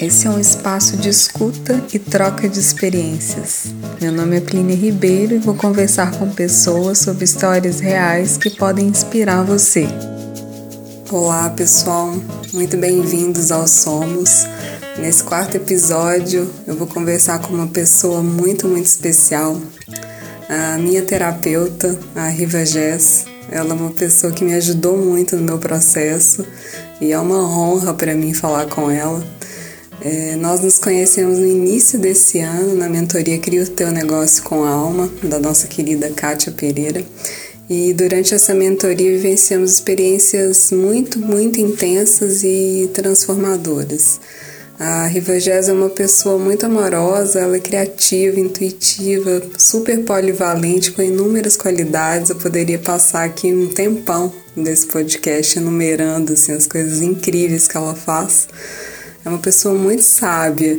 Esse é um espaço de escuta e troca de experiências. Meu nome é Plínia Ribeiro e vou conversar com pessoas sobre histórias reais que podem inspirar você. Olá, pessoal, muito bem-vindos ao Somos. Nesse quarto episódio, eu vou conversar com uma pessoa muito, muito especial, a minha terapeuta, a Riva Jess. Ela é uma pessoa que me ajudou muito no meu processo e é uma honra para mim falar com ela. É, nós nos conhecemos no início desse ano na mentoria Cria o Teu Negócio com a Alma, da nossa querida Kátia Pereira. E durante essa mentoria vivenciamos experiências muito, muito intensas e transformadoras. A Rivagés é uma pessoa muito amorosa, ela é criativa, intuitiva, super polivalente, com inúmeras qualidades. Eu poderia passar aqui um tempão desse podcast enumerando assim, as coisas incríveis que ela faz. É uma pessoa muito sábia.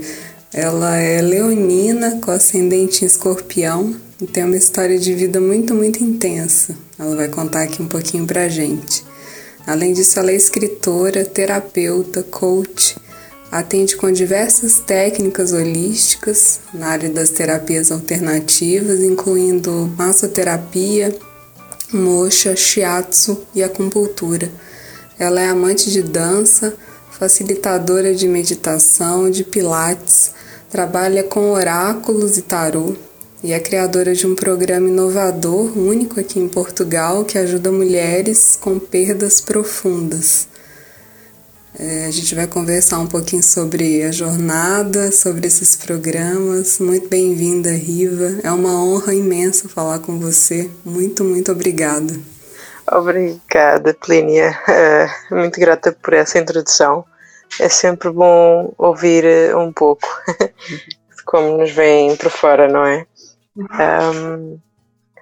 Ela é leonina, com ascendente em escorpião, e tem uma história de vida muito, muito intensa. Ela vai contar aqui um pouquinho pra gente. Além disso, ela é escritora, terapeuta, coach Atende com diversas técnicas holísticas na área das terapias alternativas, incluindo massoterapia, mocha, shiatsu e acupuntura. Ela é amante de dança, facilitadora de meditação, de pilates, trabalha com oráculos e tarô e é criadora de um programa inovador único aqui em Portugal que ajuda mulheres com perdas profundas. É, a gente vai conversar um pouquinho sobre a jornada, sobre esses programas. Muito bem-vinda, Riva. É uma honra imensa falar com você. Muito, muito obrigada. Obrigada, Plínia. Uh, muito grata por essa introdução. É sempre bom ouvir uh, um pouco como nos vem por fora, não é? Um,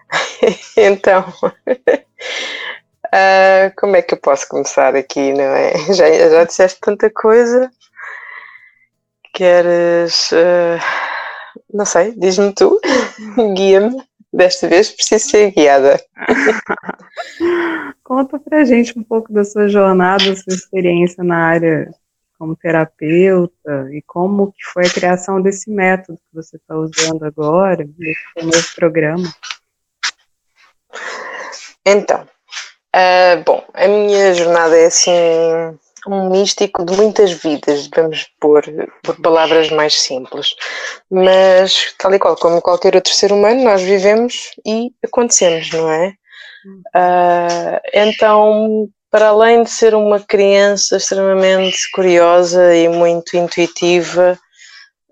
então. Uh, como é que eu posso começar aqui, não é? Já, já disseste tanta coisa. Queres. Uh, não sei, diz-me tu, guia-me. Desta vez preciso ser guiada. Conta pra gente um pouco da sua jornada, da sua experiência na área como terapeuta e como que foi a criação desse método que você está usando agora, desse novo programa. Então, Uh, bom, a minha jornada é assim um místico de muitas vidas, vamos pôr por palavras mais simples. Mas, tal e qual como qualquer outro ser humano, nós vivemos e acontecemos, não é? Uh, então, para além de ser uma criança extremamente curiosa e muito intuitiva,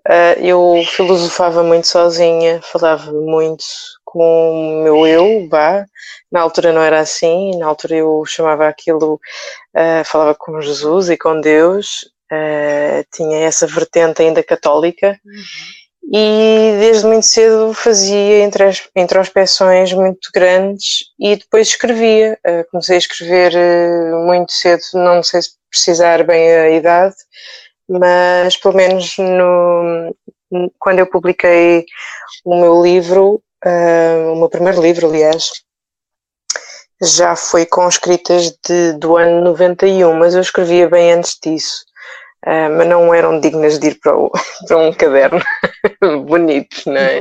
uh, eu filosofava muito sozinha, falava muito com o meu eu, vá. Na altura não era assim, na altura eu chamava aquilo, uh, falava com Jesus e com Deus, uh, tinha essa vertente ainda católica. Uhum. E desde muito cedo fazia introspeções muito grandes e depois escrevia. Uh, comecei a escrever muito cedo, não sei se precisar bem a idade, mas pelo menos no, quando eu publiquei o meu livro, Uh, o meu primeiro livro, aliás, já foi com escritas de, do ano 91, mas eu escrevia bem antes disso. Uh, mas não eram dignas de ir para, o, para um caderno bonito, não é?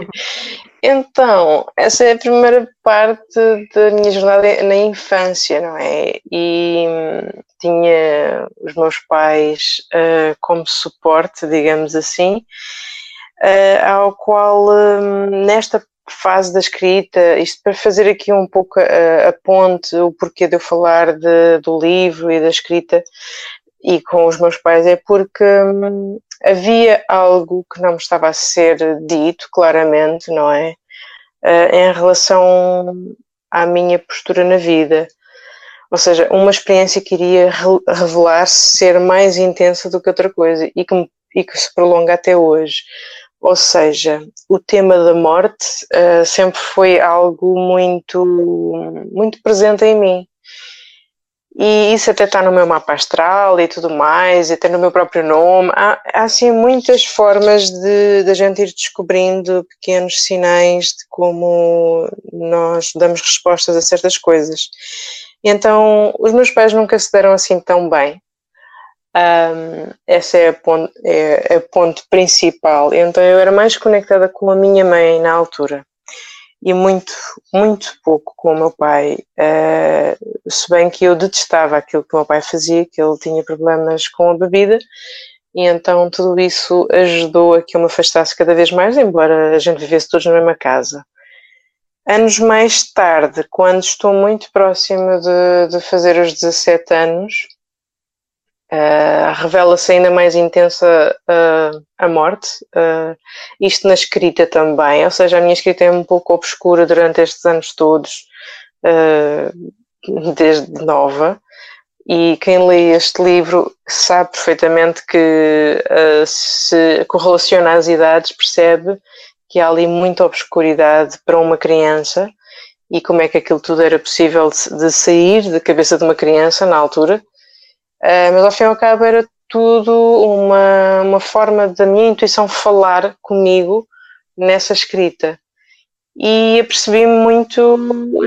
Então, essa é a primeira parte da minha jornada na infância, não é? E hum, tinha os meus pais uh, como suporte, digamos assim, uh, ao qual, um, nesta fase da escrita, isto para fazer aqui um pouco a, a ponte, o porquê de eu falar de, do livro e da escrita e com os meus pais, é porque hum, havia algo que não me estava a ser dito claramente, não é? Uh, em relação à minha postura na vida. Ou seja, uma experiência que iria revelar-se ser mais intensa do que outra coisa e que, e que se prolonga até hoje. Ou seja, o tema da morte uh, sempre foi algo muito, muito presente em mim. E isso até está no meu mapa astral e tudo mais, até no meu próprio nome. Há, há assim muitas formas de, de a gente ir descobrindo pequenos sinais de como nós damos respostas a certas coisas. E então, os meus pais nunca se deram assim tão bem. Um, essa é a, ponto, é a principal. Então eu era mais conectada com a minha mãe na altura e muito, muito pouco com o meu pai. Uh, se bem que eu detestava aquilo que o meu pai fazia, que ele tinha problemas com a bebida, e então tudo isso ajudou a que eu me afastasse cada vez mais, embora a gente vivesse todos na mesma casa. Anos mais tarde, quando estou muito próxima de, de fazer os 17 anos, Uh, Revela-se ainda mais intensa uh, a morte, uh, isto na escrita também, ou seja, a minha escrita é um pouco obscura durante estes anos todos, desde nova, e quem lê este livro sabe perfeitamente que se correlaciona as idades, percebe que há ali muita obscuridade para uma criança e como é que aquilo tudo era possível de, de sair da cabeça de uma criança na altura Uh, mas ao fim e ao cabo era tudo uma, uma forma da minha intuição falar comigo nessa escrita. E apercebi-me muito,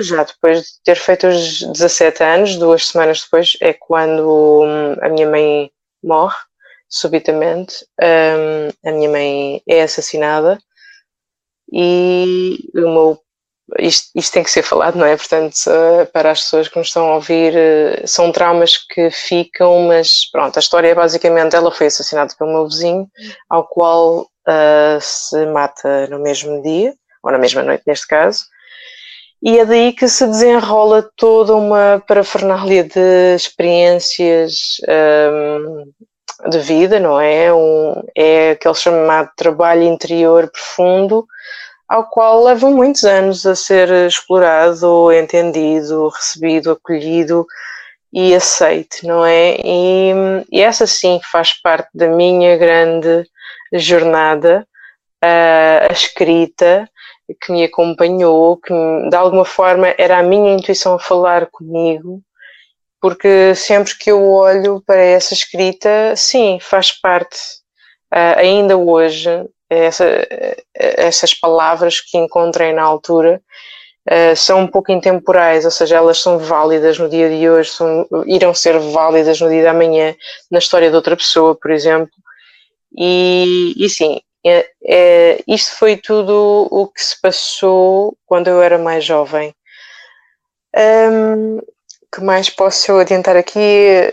já depois de ter feito os 17 anos, duas semanas depois, é quando hum, a minha mãe morre, subitamente. Um, a minha mãe é assassinada e o meu isto, isto, tem que ser falado, não é? Portanto, para as pessoas que nos estão a ouvir, eh, são traumas que ficam, mas pronto, a história é basicamente: ela foi assassinada pelo meu vizinho, ao qual uh, se mata no mesmo dia, ou na mesma noite, neste caso, e é daí que se desenrola toda uma parafernália de experiências um, de vida, não é? Um, é aquele chamado trabalho interior profundo ao qual levam muitos anos a ser explorado, entendido, recebido, acolhido e aceito, não é? E, e essa sim faz parte da minha grande jornada, a, a escrita que me acompanhou, que de alguma forma era a minha intuição a falar comigo, porque sempre que eu olho para essa escrita, sim, faz parte, uh, ainda hoje, essa, essas palavras que encontrei na altura uh, são um pouco intemporais, ou seja, elas são válidas no dia de hoje, são, irão ser válidas no dia de amanhã, na história de outra pessoa, por exemplo. E, e sim, é, é, isto foi tudo o que se passou quando eu era mais jovem. Um, que mais posso adiantar aqui?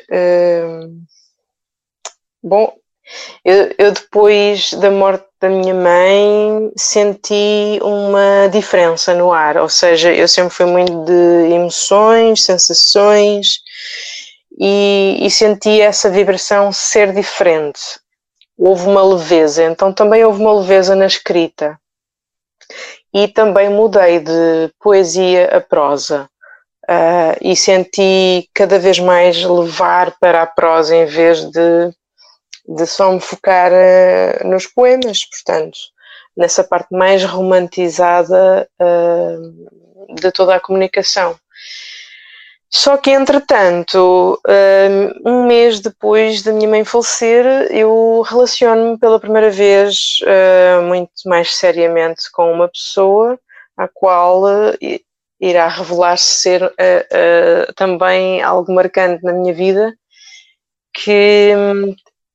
Um, bom, eu, eu, depois da morte da minha mãe senti uma diferença no ar, ou seja, eu sempre fui muito de emoções, sensações e, e senti essa vibração ser diferente. Houve uma leveza, então também houve uma leveza na escrita. E também mudei de poesia a prosa. Uh, e senti cada vez mais levar para a prosa em vez de de só me focar uh, nos poemas, portanto, nessa parte mais romantizada uh, de toda a comunicação. Só que, entretanto, eh, um mês depois da minha mãe falecer, eu relaciono-me pela primeira vez muito mais seriamente com uma pessoa a qual irá revelar-se ser também algo marcante na minha vida, que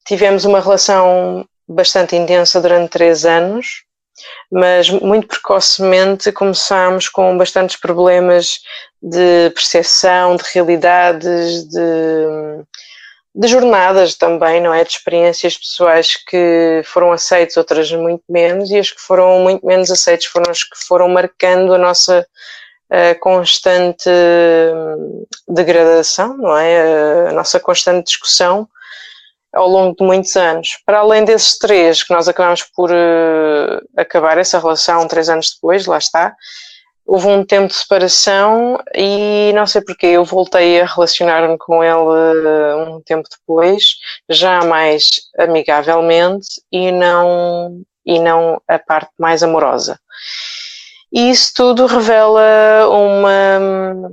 Tivemos uma relação bastante intensa durante três anos, mas muito precocemente começámos com bastantes problemas de percepção, de realidades, de, de jornadas também, não é? De experiências pessoais que foram aceitas, outras muito menos, e as que foram muito menos aceitas foram as que foram marcando a nossa a constante degradação, não é? A nossa constante discussão ao longo de muitos anos. Para além desses três, que nós acabamos por uh, acabar essa relação três anos depois, lá está, houve um tempo de separação e não sei porquê, eu voltei a relacionar-me com ele uh, um tempo depois, já mais amigavelmente e não, e não a parte mais amorosa. E isso tudo revela uma,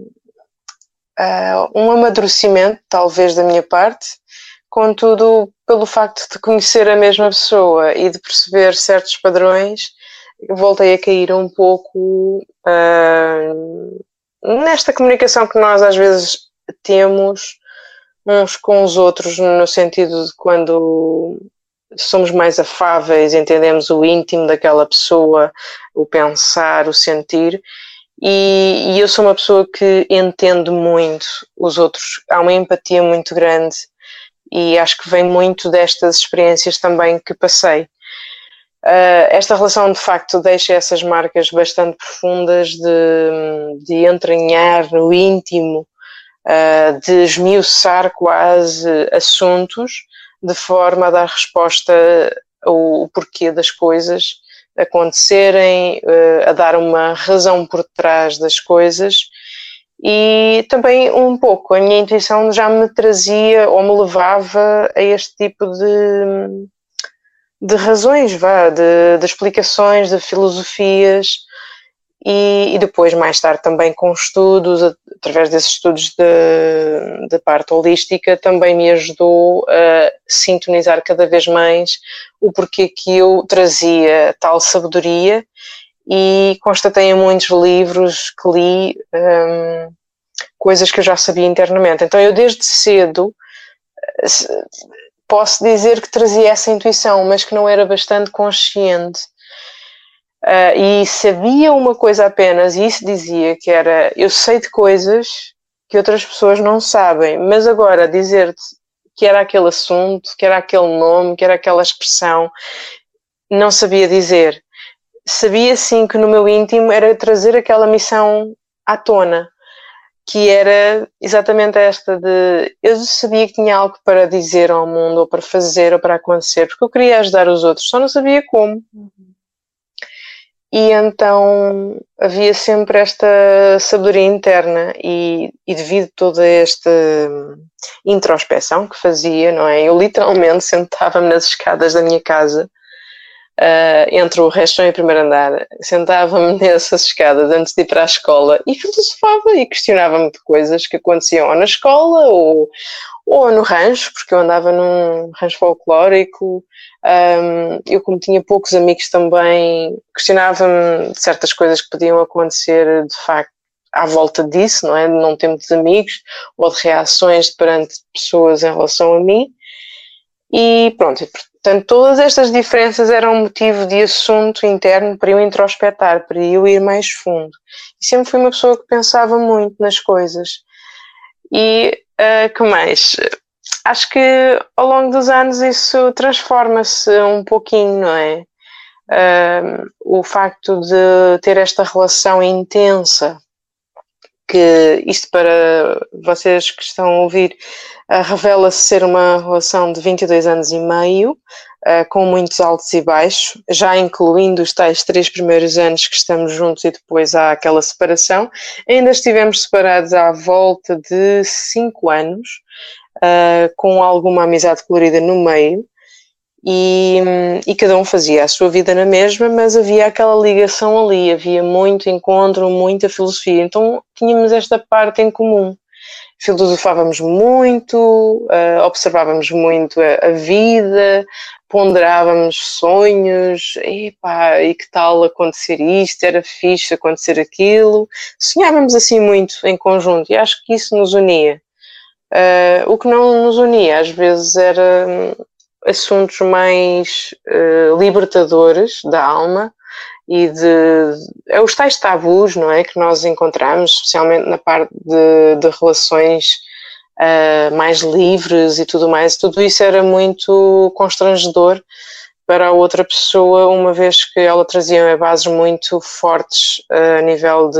uh, um amadurecimento, talvez da minha parte, Contudo, pelo facto de conhecer a mesma pessoa e de perceber certos padrões, voltei a cair um pouco uh, nesta comunicação que nós às vezes temos uns com os outros, no sentido de quando somos mais afáveis, entendemos o íntimo daquela pessoa, o pensar, o sentir. E, e, eu sou uma pessoa que entendo muito os outros. Há uma empatia muito grande e acho que vem muito destas experiências também que passei. Uh, esta relação de facto deixa essas marcas bastante profundas de, de entranhar no íntimo, uh, de esmiuçar quase assuntos de forma a dar resposta ao, porquê das coisas acontecerem, uh, a dar uma razão por trás das coisas e também um pouco a minha intuição já me trazia ou me levava a este tipo de, de razões, vá, de, de explicações, de filosofias. E, e, depois mais tarde também com estudos, através desses estudos da parte holística, também me ajudou a sintonizar cada vez mais o porquê que eu trazia tal sabedoria e constatei em muitos livros que li um, coisas que eu já sabia internamente. Então eu desde cedo posso dizer que trazia essa intuição, mas que não era bastante consciente. Uh, e sabia uma coisa apenas, e isso dizia que era: eu sei de coisas que outras pessoas não sabem, mas agora dizer-te que era aquele assunto, que era aquele nome, que era aquela expressão, não sabia dizer sabia sim que no meu íntimo era trazer aquela missão à tona, que era exatamente esta de eu sabia que tinha algo para dizer ao mundo, ou para fazer, ou para acontecer, porque eu queria ajudar os outros, só não sabia como. E então havia sempre esta sabedoria interna e, e devido a toda esta introspeção que fazia, não é? Eu literalmente sentava-me nas escadas da minha casa uh, entre o resto e o primeiro andar, sentava-me nessas escadas antes de ir para a escola e filosofava e questionava-me de coisas que aconteciam ou na escola ou, ou no rancho, porque eu andava num rancho folclórico. Um, eu, como tinha poucos amigos também, questionava-me de certas coisas que podiam acontecer de facto à volta disso, não é? De não ter muitos amigos ou de reações perante pessoas em relação a mim. E pronto, Portanto, todas estas diferenças eram motivo de assunto interno para eu introspectar, para eu ir mais fundo. E sempre fui uma pessoa que pensava muito nas coisas. E uh, que mais? Acho que ao longo dos anos isso transforma-se um pouquinho, não é? Uh, o facto de ter esta relação intensa, que isto para vocês que estão a ouvir revela-se ser uma relação de 22 anos e meio, uh, com muitos altos e baixos, já incluindo os tais três primeiros anos que estamos juntos e depois há aquela separação. Ainda estivemos separados à volta de cinco anos, uh, com alguma amizade colorida no meio. E, e, cada um fazia a sua vida na mesma, mas havia aquela ligação ali, havia muito encontro, muita filosofia, então tínhamos esta parte em comum filosofávamos muito, uh, observávamos muito a, a, vida, ponderávamos sonhos, epá, e que tal acontecer isto, era fixe acontecer aquilo. Sonhávamos assim muito em conjunto e acho que isso nos unia. Uh, o que não nos unia às vezes era um, assuntos mais uh, libertadores da alma, e de é os tais tabus, não é, que nós encontramos, especialmente na parte de, de relações uh, mais livres e tudo mais. Tudo isso era muito constrangedor para a outra pessoa, uma vez que ela trazia bases muito fortes uh, a nível de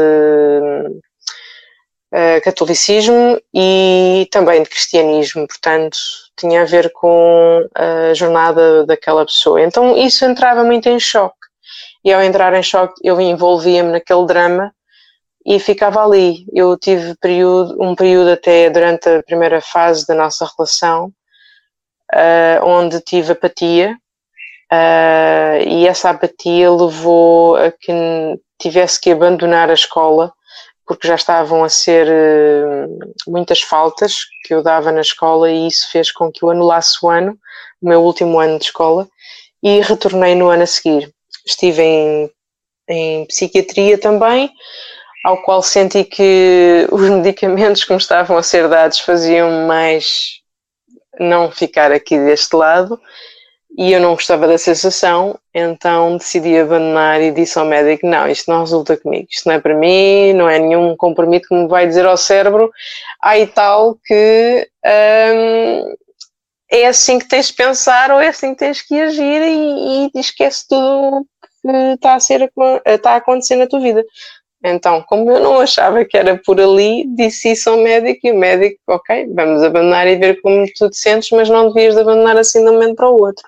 uh, catolicismo e também de cristianismo, portanto tinha a ver com a jornada daquela pessoa. Então isso entrava muito em choque e ao entrar em choque eu envolvia-me naquele drama e ficava ali. Eu tive período, um período até durante a primeira fase da nossa relação, uh, onde tive apatia, uh, e essa apatia levou a que tivesse que abandonar a escola, porque já estavam a ser uh, muitas faltas que eu dava na escola, e isso fez com que eu anulasse o ano, o meu último ano de escola, e retornei no ano a seguir estive em, em psiquiatria também, ao qual senti que os medicamentos que me estavam a ser dados faziam mais não ficar aqui deste lado e eu não gostava da sensação, então decidi abandonar e disse ao médico: Não, isto não resulta comigo, isto não é para mim, não é nenhum compromisso que me vai dizer ao cérebro, aí tal que hum, é assim que tens de pensar ou é assim que tens que agir e, e esquece tudo que está a, ser, está a acontecer na tua vida. Então, como eu não achava que era por ali, disse isso ao médico e o médico, ok, vamos abandonar e ver como tu te sentes, mas não devias de abandonar assim de um momento para o outro.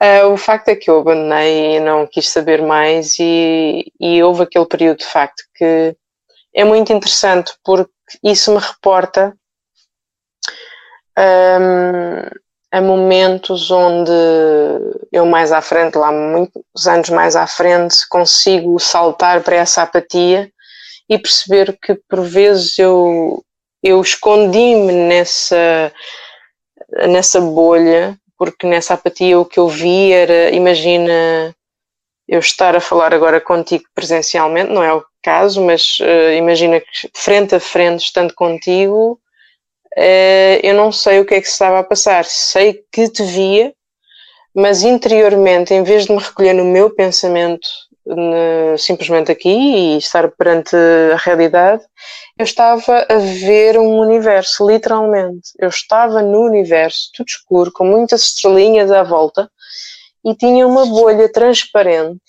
Uh, o facto é que eu abandonei e não quis saber mais e, e houve aquele período de facto que é muito interessante porque isso me reporta um, a momentos onde eu mais à frente, lá muitos anos mais à frente, consigo saltar para essa apatia e perceber que por vezes eu, eu escondi-me nessa, nessa bolha, porque nessa apatia o que eu vi era, imagina eu estar a falar agora contigo presencialmente, não é o caso, mas uh, imagina que frente a frente, estando contigo, uh, eu não sei o que é que se estava a passar. Sei que te via, mas interiormente, em vez de me recolher no meu pensamento, simplesmente aqui e estar perante a realidade, eu estava a ver um universo, literalmente. Eu estava no universo, tudo escuro, com muitas estrelinhas à volta, e tinha uma bolha transparente.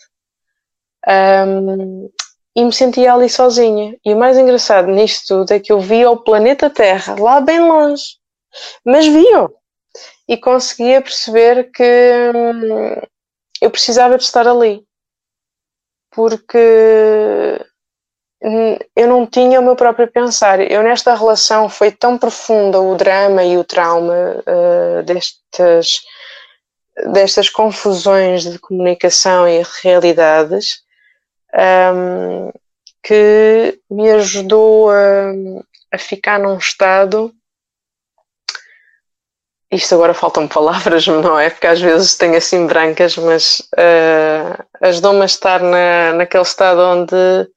Um, e me sentia ali sozinha. E o mais engraçado nisto tudo é que eu via o planeta Terra lá bem longe, mas via-o. E conseguia perceber que hum, eu precisava de estar ali. Porque hum, eu não tinha o meu próprio pensar. Eu, nesta relação, foi tão profunda o drama e o trauma uh, destas, destas confusões de comunicação e realidades um, que me ajudou a, a ficar num estado. Isto agora faltam palavras, não é? Porque às vezes tenho assim brancas, mas uh, ajudou-me a estar na, naquele estado onde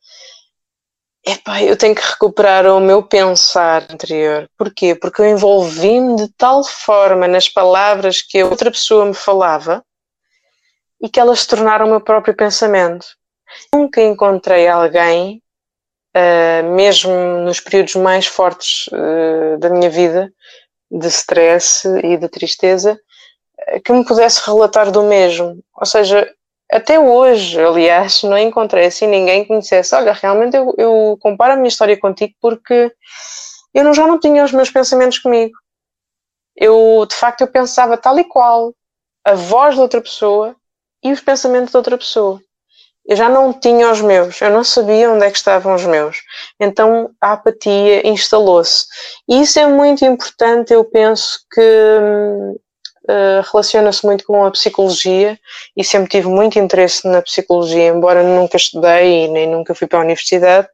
epá, eu tenho que recuperar o meu pensar anterior. Porquê? Porque eu envolvi-me de tal forma nas palavras que a outra pessoa me falava e que elas se tornaram o meu próprio pensamento. Nunca encontrei alguém, uh, mesmo nos períodos mais fortes uh, da minha vida, de stress e de tristeza, eh, que me pudesse relatar do mesmo. Ou seja, até hoje, aliás, não encontrei assim ninguém que me dissesse: Olha, realmente eu, eu comparo a minha história contigo porque eu não, já não tinha os meus pensamentos comigo. Eu, de facto, eu pensava tal e qual a voz de outra pessoa e os pensamentos de outra pessoa eu já não tinha os meus, eu não sabia onde é que estavam os meus. Então a apatia instalou-se. E isso é muito importante, eu penso que uh, relaciona-se muito com a psicologia e sempre tive muito interesse na psicologia, embora nunca estudei e nem nunca fui para a universidade.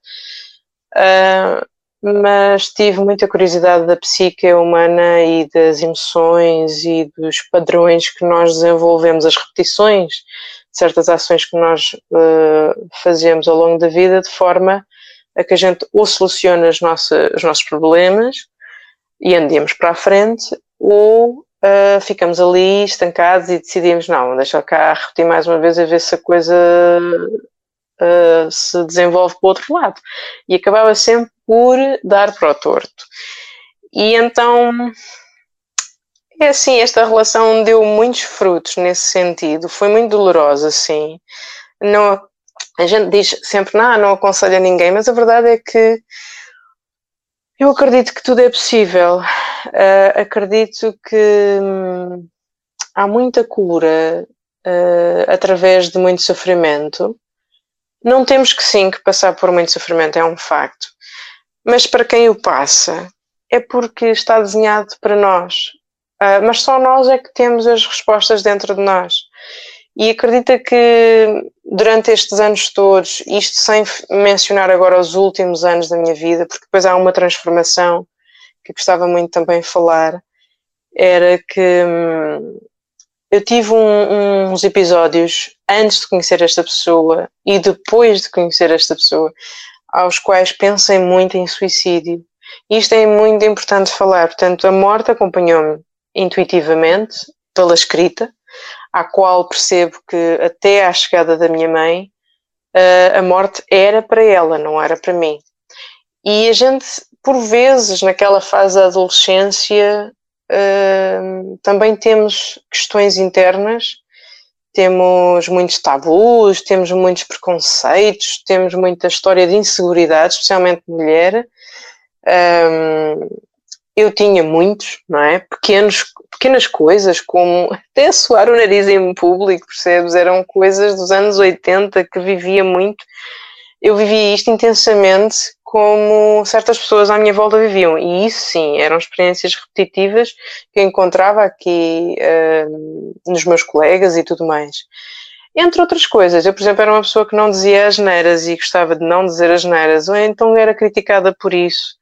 Uh, mas tive muita curiosidade da psique humana e das emoções e dos padrões que nós desenvolvemos, as repetições certas ações que nós uh, fazemos ao longo da vida de forma a que a gente ou solucione os nossos problemas e andemos para a frente ou uh, ficamos ali estancados e decidimos não, deixa cá repetir mais uma vez a ver se a coisa uh, se desenvolve para o outro lado. E acabava sempre por dar para o torto. E então é assim, esta relação deu muitos frutos nesse sentido, foi muito dolorosa, sim. Não, a gente diz sempre, não, não aconselho a ninguém, mas a verdade é que eu acredito que tudo é possível. Uh, acredito que hum, há muita cura uh, através de muito sofrimento. Não temos que sim que passar por muito sofrimento, é um facto. Mas para quem o passa, é porque está desenhado para nós. Uh, mas só nós é que temos as respostas dentro de nós. E acredita que durante estes anos todos, isto sem mencionar agora os últimos anos da minha vida, porque depois há uma transformação que gostava muito também de falar, era que hum, eu tive um, uns episódios antes de conhecer esta pessoa e depois de conhecer esta pessoa, aos quais pensem muito em suicídio. Isto é muito importante falar. Portanto, a morte acompanhou-me intuitivamente pela escrita, à qual percebo que até à chegada da minha mãe, uh, a morte era para ela, não era para mim. E a gente, por vezes, naquela fase da adolescência, uh, também temos questões internas, temos muitos tabus, temos muitos preconceitos, temos muita história de inseguridade, especialmente mulher. Um, eu tinha muitos, não é? Pequenos, pequenas coisas, como até suar o nariz em público, percebes? Eram coisas dos anos 80 que vivia muito. Eu vivia isto intensamente como certas pessoas à minha volta viviam. E isso sim, eram experiências repetitivas que eu encontrava aqui uh, nos meus colegas e tudo mais. Entre outras coisas, eu, por exemplo, era uma pessoa que não dizia as neiras e gostava de não dizer as neiras, ou então era criticada por isso.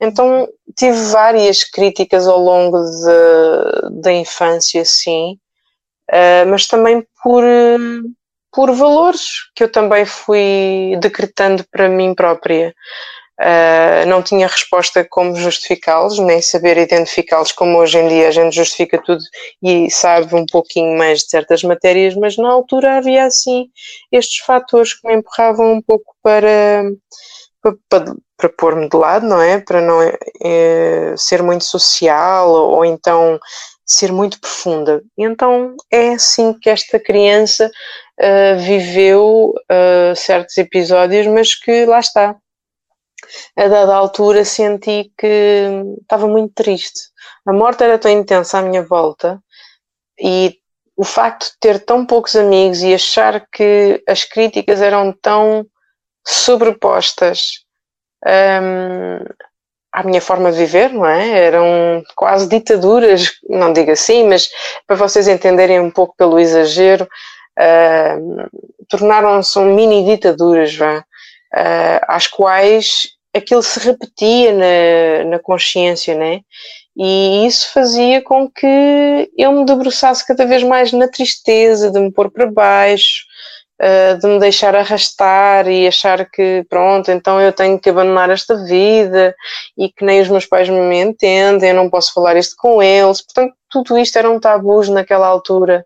Então tive várias críticas ao longo de, da infância, sim, uh, mas também por, por valores que eu também fui decretando para mim própria. Uh, não tinha resposta como justificá-los, nem saber identificá-los como hoje em dia a gente justifica tudo e sabe um pouquinho mais de certas matérias, mas na altura havia assim estes fatores que me empurravam um pouco para, para, para, pôr-me de lado, não é? Para não é, ser muito social ou então ser muito profunda. E então é assim que esta criança uh, viveu uh, certos episódios, mas que lá está. A dada altura senti que estava muito triste. A morte era tão intensa à minha volta e o facto de ter tão poucos amigos e achar que as críticas eram tão sobrepostas um, à minha forma de viver, não é? Eram quase ditaduras, não digo assim, mas para vocês entenderem um pouco pelo exagero, uh, tornaram-se um mini ditaduras, vá, uh, às quais aquilo se repetia na, na consciência, né? E isso fazia com que eu me debruçasse cada vez mais na tristeza, de me pôr para baixo, uh, de me deixar arrastar e achar que pronto, então eu tenho que abandonar esta vida e que nem os meus pais me entendem, eu não posso falar isto com eles. Portanto, tudo isto eram tabus naquela altura.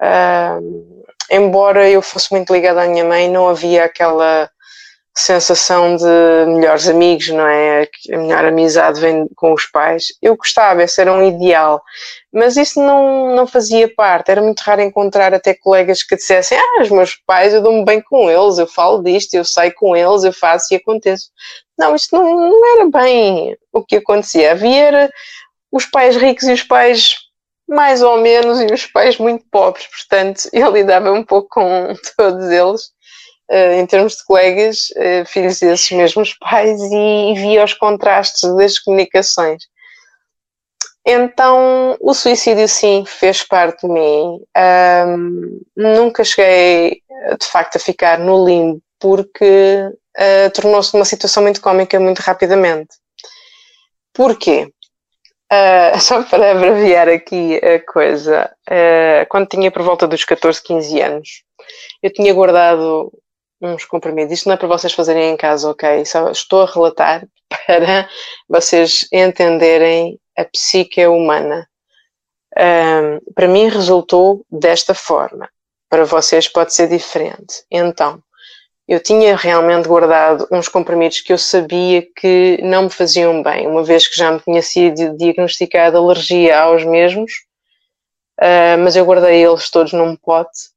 Uh, embora eu fosse muito ligada à minha mãe, não havia aquela sensação de melhores amigos, não é? A melhor amizade vem com os pais. Eu gostava, esse era um ideal, mas isso não, não fazia parte. Era muito raro encontrar até colegas que dissessem: Ah, os meus pais, eu dou-me bem com eles, eu falo disto, eu saio com eles, eu faço e aconteço. Não, isto não, não era bem o que acontecia. Havia era os pais ricos e os pais mais ou menos e os pais muito pobres, portanto eu lidava um pouco com todos eles em termos de colegas, uh, filhos desses mesmos pais, e, e via os contrastes das comunicações. Então, o suicídio, sim, fez parte de mim. Um, nunca cheguei, de facto, a ficar no limbo, porque uh, tornou-se uma situação muito cómica muito rapidamente. Porquê? Uh, só para abreviar aqui a coisa, uh, quando tinha por volta dos 14, 15 anos, eu tinha guardado uns comprimidos. Isto não é para vocês fazerem em casa, ok? Só estou a relatar para vocês entenderem a psique humana. Um, para mim resultou desta forma. Para vocês pode ser diferente. Então, eu tinha realmente guardado uns comprimidos que eu sabia que não me faziam bem, uma vez que já me tinha sido diagnosticada alergia aos mesmos, uh, mas eu guardei eles todos num pote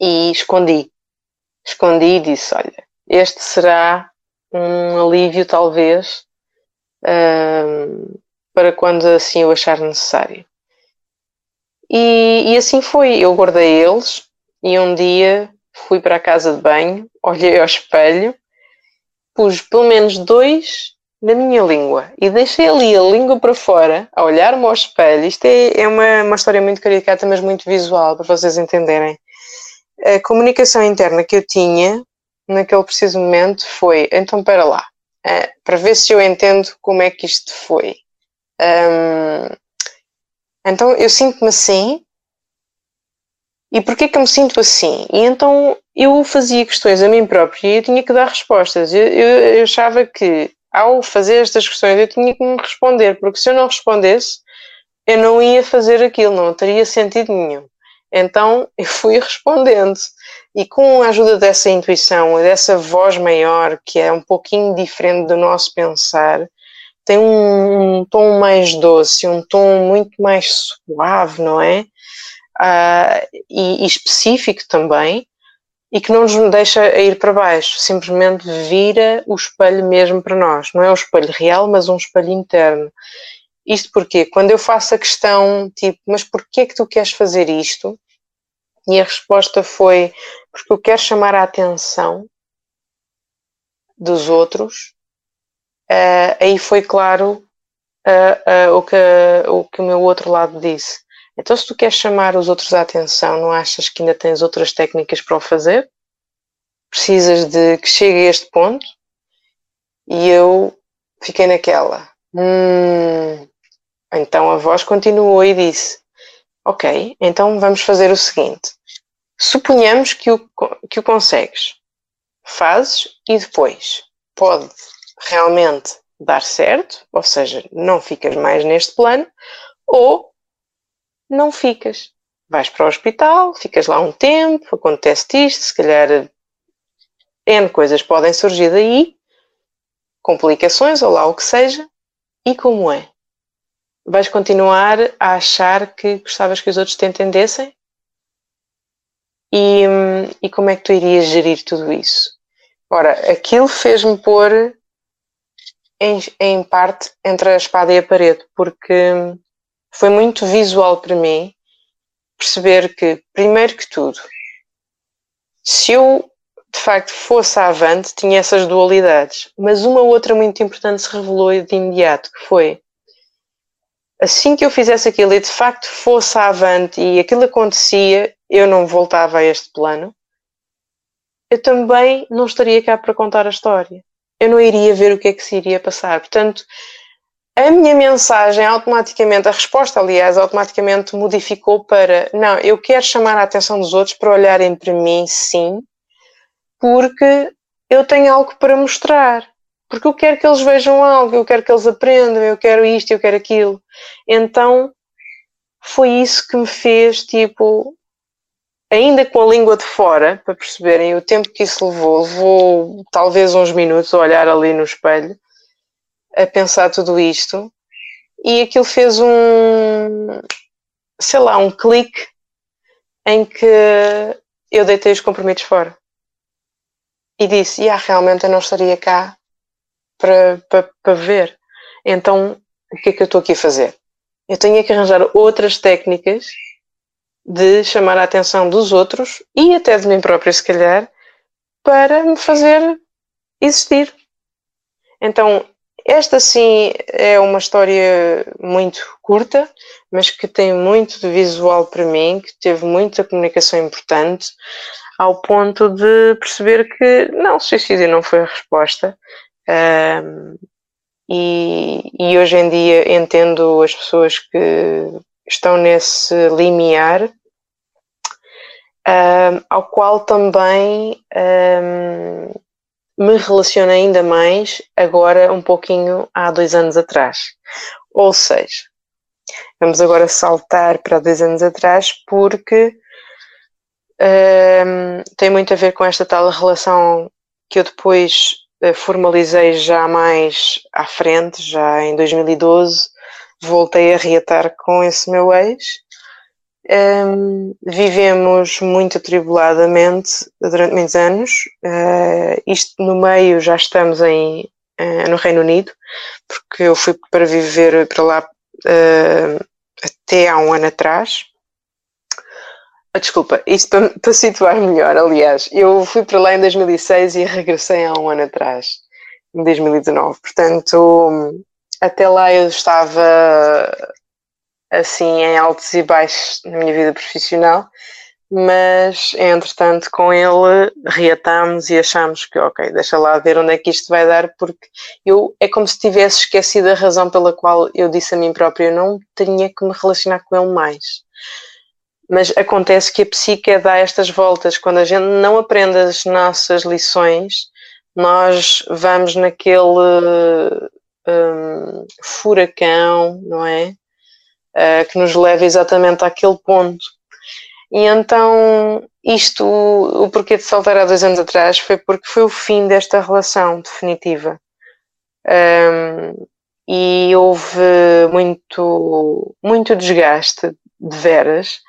e escondi escondi e disse: Olha, este será um alívio, talvez, para quando assim eu achar necessário. E, e assim foi. Eu guardei eles e um dia fui para a casa de banho, olhei ao espelho, pus pelo menos dois na minha língua e deixei ali a língua para fora, a olhar-me ao espelho. Isto é, é uma, uma história muito caricata, mas muito visual, para vocês entenderem a comunicação interna que eu tinha naquele preciso momento foi: então, para lá, uh, para ver se eu entendo como é que isto foi. Um, então, eu sinto-me assim. E porquê que eu me sinto assim? E então eu fazia questões a mim própria e eu tinha que dar respostas. Eu, eu, eu achava que ao fazer estas questões eu tinha que me responder, porque se eu não respondesse, eu não ia fazer aquilo, não teria sentido nenhum. Então eu fui respondendo. E com a ajuda dessa intuição e dessa voz maior, que é um pouquinho diferente do nosso pensar, tem um, um tom mais doce, um tom muito mais suave, não é? Uh, e, e, específico também, e que não nos deixa ir para baixo, simplesmente vira o espelho mesmo para nós. Não é um espelho real, mas um espelho interno. Isto porque quando eu faço a questão tipo, mas porquê é que tu queres fazer isto? E a resposta foi porque eu quero chamar a atenção dos outros. Uh, aí foi claro uh, uh, o, que, o que o meu outro lado disse. Então, se tu queres chamar os outros à atenção, não achas que ainda tens outras técnicas para o fazer? Precisas de que chegue a este ponto? E eu fiquei naquela. Hum. Então a voz continuou e disse: Ok, então vamos fazer o seguinte. Suponhamos que o, que o consegues. Fazes e depois pode realmente dar certo, ou seja, não ficas mais neste plano, ou não ficas. Vais para o hospital, ficas lá um tempo, acontece isto, se calhar N coisas podem surgir daí, complicações ou lá o que seja, e como é? Vais continuar a achar que gostavas que os outros te entendessem? E, e como é que tu irias gerir tudo isso? Ora, aquilo fez-me pôr em, em parte entre a espada e a parede, porque foi muito visual para mim perceber que, primeiro que tudo, se eu de facto fosse avante, tinha essas dualidades, mas uma outra muito importante se revelou de imediato, que foi assim que eu fizesse aquilo e de facto fosse avante e aquilo acontecia, eu não voltava a este plano, eu também não estaria cá para contar a história. Eu não iria ver o que é que se iria passar. Portanto, a minha mensagem automaticamente, a resposta, aliás, automaticamente modificou para não, eu quero chamar a atenção dos outros para olharem para mim, sim, porque eu tenho algo para mostrar. Porque eu quero que eles vejam algo, eu quero que eles aprendam, eu quero isto, eu quero aquilo. Então foi isso que me fez, tipo, ainda com a língua de fora, para perceberem o tempo que isso levou, levou talvez uns minutos a olhar ali no espelho a pensar tudo isto e aquilo fez um, sei lá, um clique em que eu deitei os compromissos fora e disse, ah, realmente eu não estaria cá para, para, para ver. Então, o que é que eu estou aqui a fazer? Eu tenho que arranjar outras técnicas de chamar a atenção dos outros e até de mim própria, se calhar, para me fazer existir. Então, esta sim é uma história muito curta, mas que tem muito de visual para mim, que teve muita comunicação importante, ao ponto de perceber que não, suicídio não foi a resposta. Um, e, e, hoje em dia entendo as pessoas que estão nesse limiar, um, ao qual também um, me relaciona ainda mais agora um pouquinho há dois anos atrás. Ou seja, vamos agora saltar para dois anos atrás porque um, tem muito a ver com esta tal relação que eu depois formalizei já mais à frente, já em 2012, voltei a reatar com esse meu ex um, vivemos muito atribuladamente durante muitos anos. Uh, isto no meio já estamos em, uh, no Reino Unido, porque eu fui para viver para lá uh, até há um ano atrás. Ah, desculpa, isto para, para situar melhor, aliás, eu fui para lá em 2006 e regressei há um ano atrás, em 2019. Portanto, até lá eu estava assim em altos e baixos na minha vida profissional, mas entretanto com ele reatámos e achámos que ok, deixa lá ver onde é que isto vai dar, porque eu é como se tivesse esquecido a razão pela qual eu disse a mim própria eu não tinha que me relacionar com ele mais. Mas acontece que a psique dá estas voltas. Quando a gente não aprende as nossas lições, nós vamos naquele um, furacão, não é? Uh, que nos leva exatamente àquele ponto. E então, isto, o porquê de saltar há dois anos atrás foi porque foi o fim desta relação definitiva. Um, e houve muito, muito desgaste de veras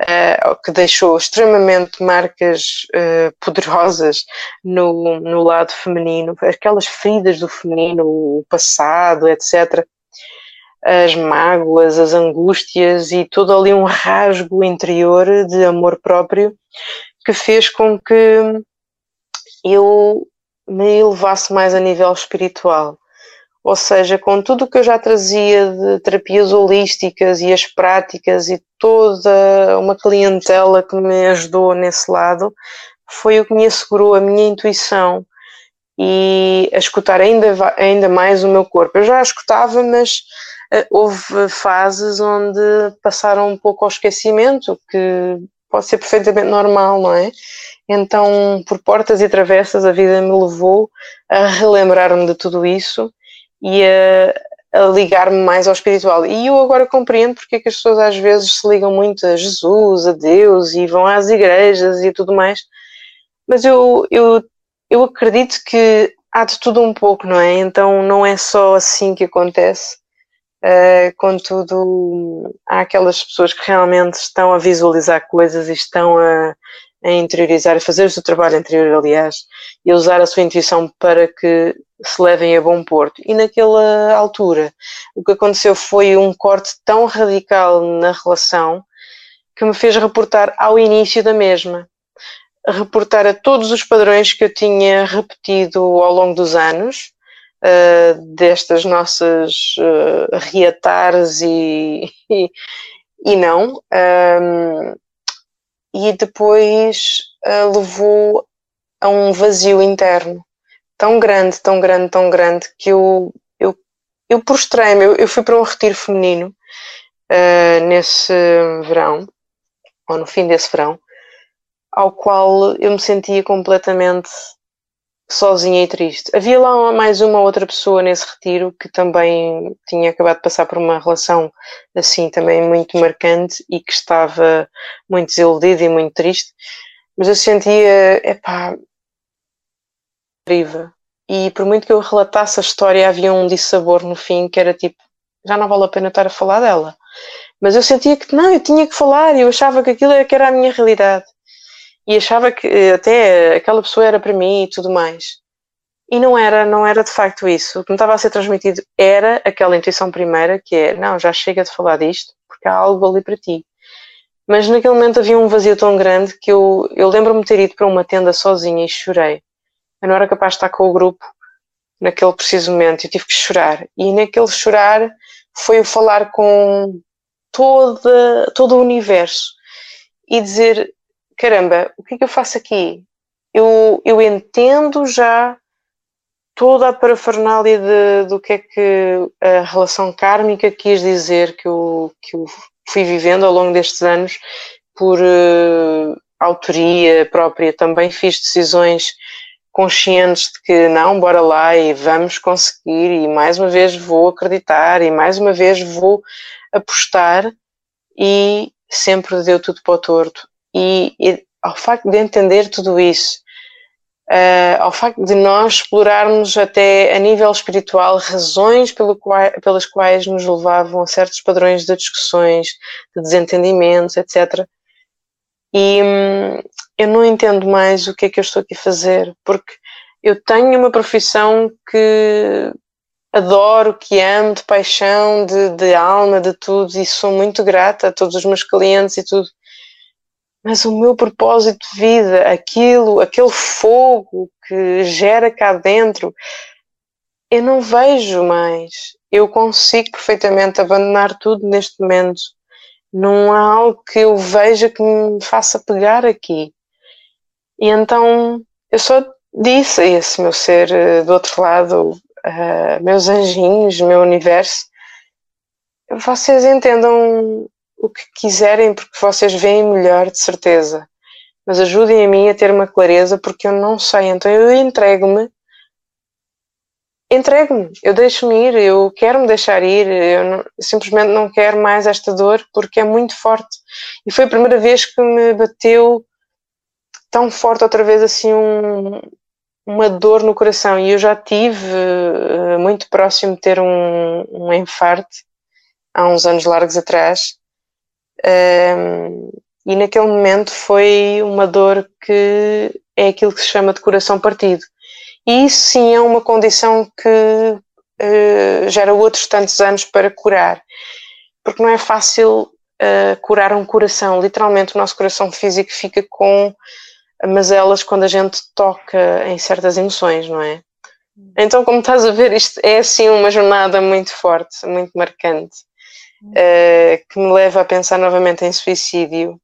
uh, que deixou extremamente marcas uh, poderosas no, no lado feminino, aquelas feridas do feminino, o passado, etc. As mágoas, as angústias e todo ali um rasgo interior de amor próprio que fez com que eu me elevasse mais a nível espiritual ou seja, com tudo o que eu já trazia de terapias holísticas e as práticas e toda uma clientela que me ajudou nesse lado, foi o que me assegurou a minha intuição e a escutar ainda, ainda mais o meu corpo. Eu já escutava, mas uh, houve fases onde passaram um pouco ao esquecimento, que pode ser perfeitamente normal, não é? Então, por portas e travessas, a vida me levou a relembrar-me de tudo isso e a, a ligar-me mais ao espiritual. E eu agora compreendo porque é que as pessoas às vezes se ligam muito a Jesus, a Deus e vão às igrejas e tudo mais. Mas eu, eu, eu acredito que há de tudo um pouco, não é? Então não é só assim que acontece. Uh, contudo, há aquelas pessoas que realmente estão a visualizar coisas e estão a, a interiorizar, a fazer o seu trabalho interior, aliás, e usar a sua intuição para que se levem a bom porto. E naquela altura, o que aconteceu foi um corte tão radical na relação que me fez reportar ao início da mesma. Reportar a todos os padrões que eu tinha repetido ao longo dos anos, uh, destas nossas uh, reatares e, e, e não. Um, e depois uh, levou a um vazio interno tão grande, tão grande, tão grande que eu, eu, eu prostrei-me. Eu, eu, fui para um retiro feminino uh, nesse verão, ou no fim desse verão, ao qual eu me sentia completamente sozinha e triste. Havia lá mais uma outra pessoa nesse retiro que também tinha acabado de passar por uma relação assim também muito marcante e que estava muito desiludida e muito triste. Mas eu sentia, epá, deriva. E por muito que eu relatasse a história, havia um dissabor no fim que era tipo, já não vale a pena estar a falar dela. Mas eu sentia que não, eu tinha que falar eu achava que aquilo era, que era a minha realidade. E achava que eh, até aquela pessoa era para mim e tudo mais. E não era, não era de facto isso. O que me estava a ser transmitido era aquela intuição primeira que é, não, já chega de falar disto, porque há algo ali para ti. Mas naquele momento havia um vazio tão grande que eu, eu lembro-me ter ido para uma tenda sozinha e chorei eu não era capaz de estar com o grupo naquele preciso momento, eu tive que chorar. E naquele chorar foi eu falar com toda, todo o universo e dizer: caramba, o que é que eu faço aqui? Eu, eu entendo já toda a parafernália de, do que é que a relação kármica quis dizer que eu, que eu fui vivendo ao longo destes anos por uh, autoria própria. Também fiz decisões conscientes de que não, bora lá e vamos conseguir e mais uma vez vou acreditar e mais uma vez vou apostar e sempre deu tudo para o torto. E, e ao facto de entender tudo isso, uh, ao facto de nós explorarmos até a nível espiritual razões pelo qual, pelas quais nos levavam a certos padrões de discussões, de desentendimentos, etc. E, hum, eu não entendo mais o que é que eu estou aqui a fazer, porque eu tenho uma profissão que adoro, que amo de paixão, de, de alma, de tudo, e sou muito grata a todos os meus clientes e tudo. Mas o meu propósito de vida, aquilo, aquele fogo que gera cá dentro, eu não vejo mais. Eu consigo perfeitamente abandonar tudo neste momento. Não há algo que eu veja que me faça pegar aqui. E então eu só disse a esse meu ser eh, do outro lado, uh, meus anjinhos, meu universo, vocês entendam o que quiserem, porque vocês veem melhor, de certeza. Mas ajudem a mim a ter uma clareza, porque eu não sei. Então eu entrego-me entrego-me, eu deixo-me ir, eu quero me deixar ir, eu, não, simplesmente não quero mais esta dor porque é muito forte. E foi a primeira vez que me bateu tão forte outra vez assim um, uma dor no coração. E eu já tive uh, muito próximo de ter um, um infarto há uns anos largos atrás. Um, e naquele momento foi uma dor que é aquilo que se chama de coração partido e isso sim é uma condição que uh, gera outros tantos anos para curar, porque não é fácil uh, curar um coração. Literalmente, o nosso coração físico fica com mazelas quando a gente toca em certas emoções, não é? Então, como estás a ver, isto é assim uma jornada muito forte, muito marcante, uh, que me leva a pensar novamente em suicídio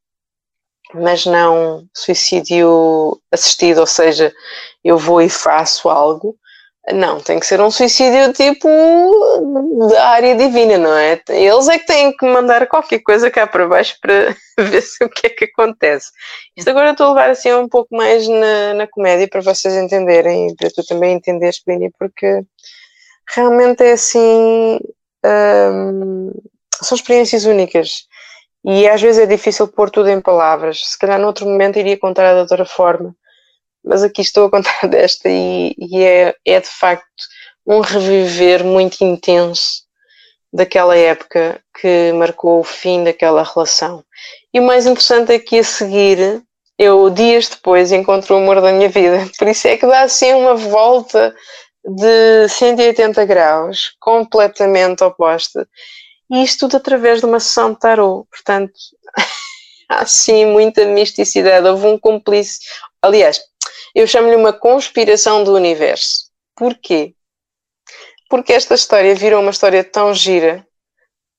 mas não suicídio assistido, ou seja, eu vou e faço algo. Não, tem que ser um suicídio tipo da área divina, não é? Eles é que têm que mandar qualquer coisa cá para baixo para ver se o que é que acontece. Isto agora estou a levar assim um pouco mais na, na comédia para vocês entenderem e para tu também entenderes, Plínio, porque realmente é assim. Hum, são experiências únicas e às vezes é difícil pôr tudo em palavras. Se calhar noutro momento iria contar de outra forma. Mas aqui estou a contar desta e, e é, é de facto um reviver muito intenso daquela época que marcou o fim daquela relação. E o mais interessante é que a seguir, eu dias depois encontro o amor da minha vida. Por isso é que dá assim uma volta de 180 graus, completamente oposta. E isto tudo através de uma sessão de tarot. Portanto, há sim muita misticidade. Houve um cúmplice. Aliás, eu chamo-lhe uma conspiração do universo. Porquê? Porque esta história virou uma história tão gira.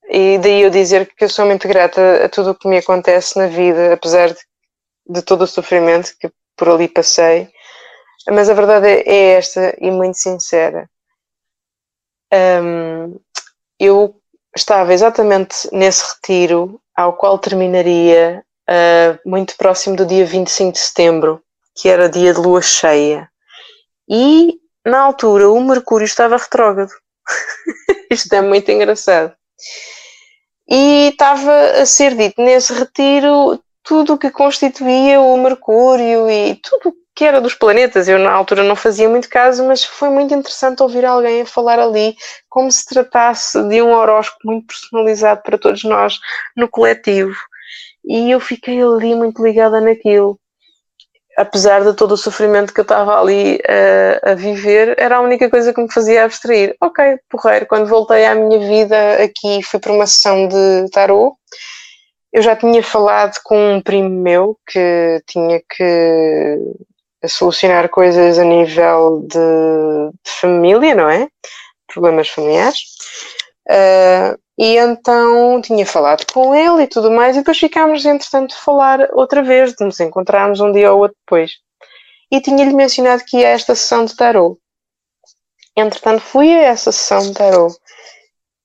E daí eu dizer que eu sou muito grata a tudo o que me acontece na vida, apesar de, de todo o sofrimento que por ali passei. Mas a verdade é, é esta e muito sincera. Um, eu estava exatamente nesse retiro, ao qual terminaria uh, muito próximo do dia 25 de setembro, que era dia de lua cheia. E, na altura, o Mercúrio estava retrógrado. Isto é muito engraçado. E estava a ser dito nesse retiro tudo o que constituía o Mercúrio e tudo que era dos planetas. Eu, na altura, não fazia muito caso, mas foi muito interessante ouvir alguém falar ali como se tratasse de um horóscopo muito personalizado para todos nós no coletivo. E eu fiquei ali muito ligada naquilo. Apesar de todo o sofrimento que eu estava ali a, a viver, era a única coisa que me fazia abstrair. Ok, porreiro, quando voltei à minha vida aqui, fui para uma sessão de tarot eu já tinha falado com um primo meu que tinha que a solucionar coisas a nível de, de família, não é? Problemas familiares. Uh, e então tinha falado com ele e tudo mais, e depois ficámos, entretanto, de falar outra vez, de nos encontrarmos um dia ou outro depois. E tinha-lhe mencionado que ia a esta sessão de tarot. Entretanto, fui a essa sessão de tarot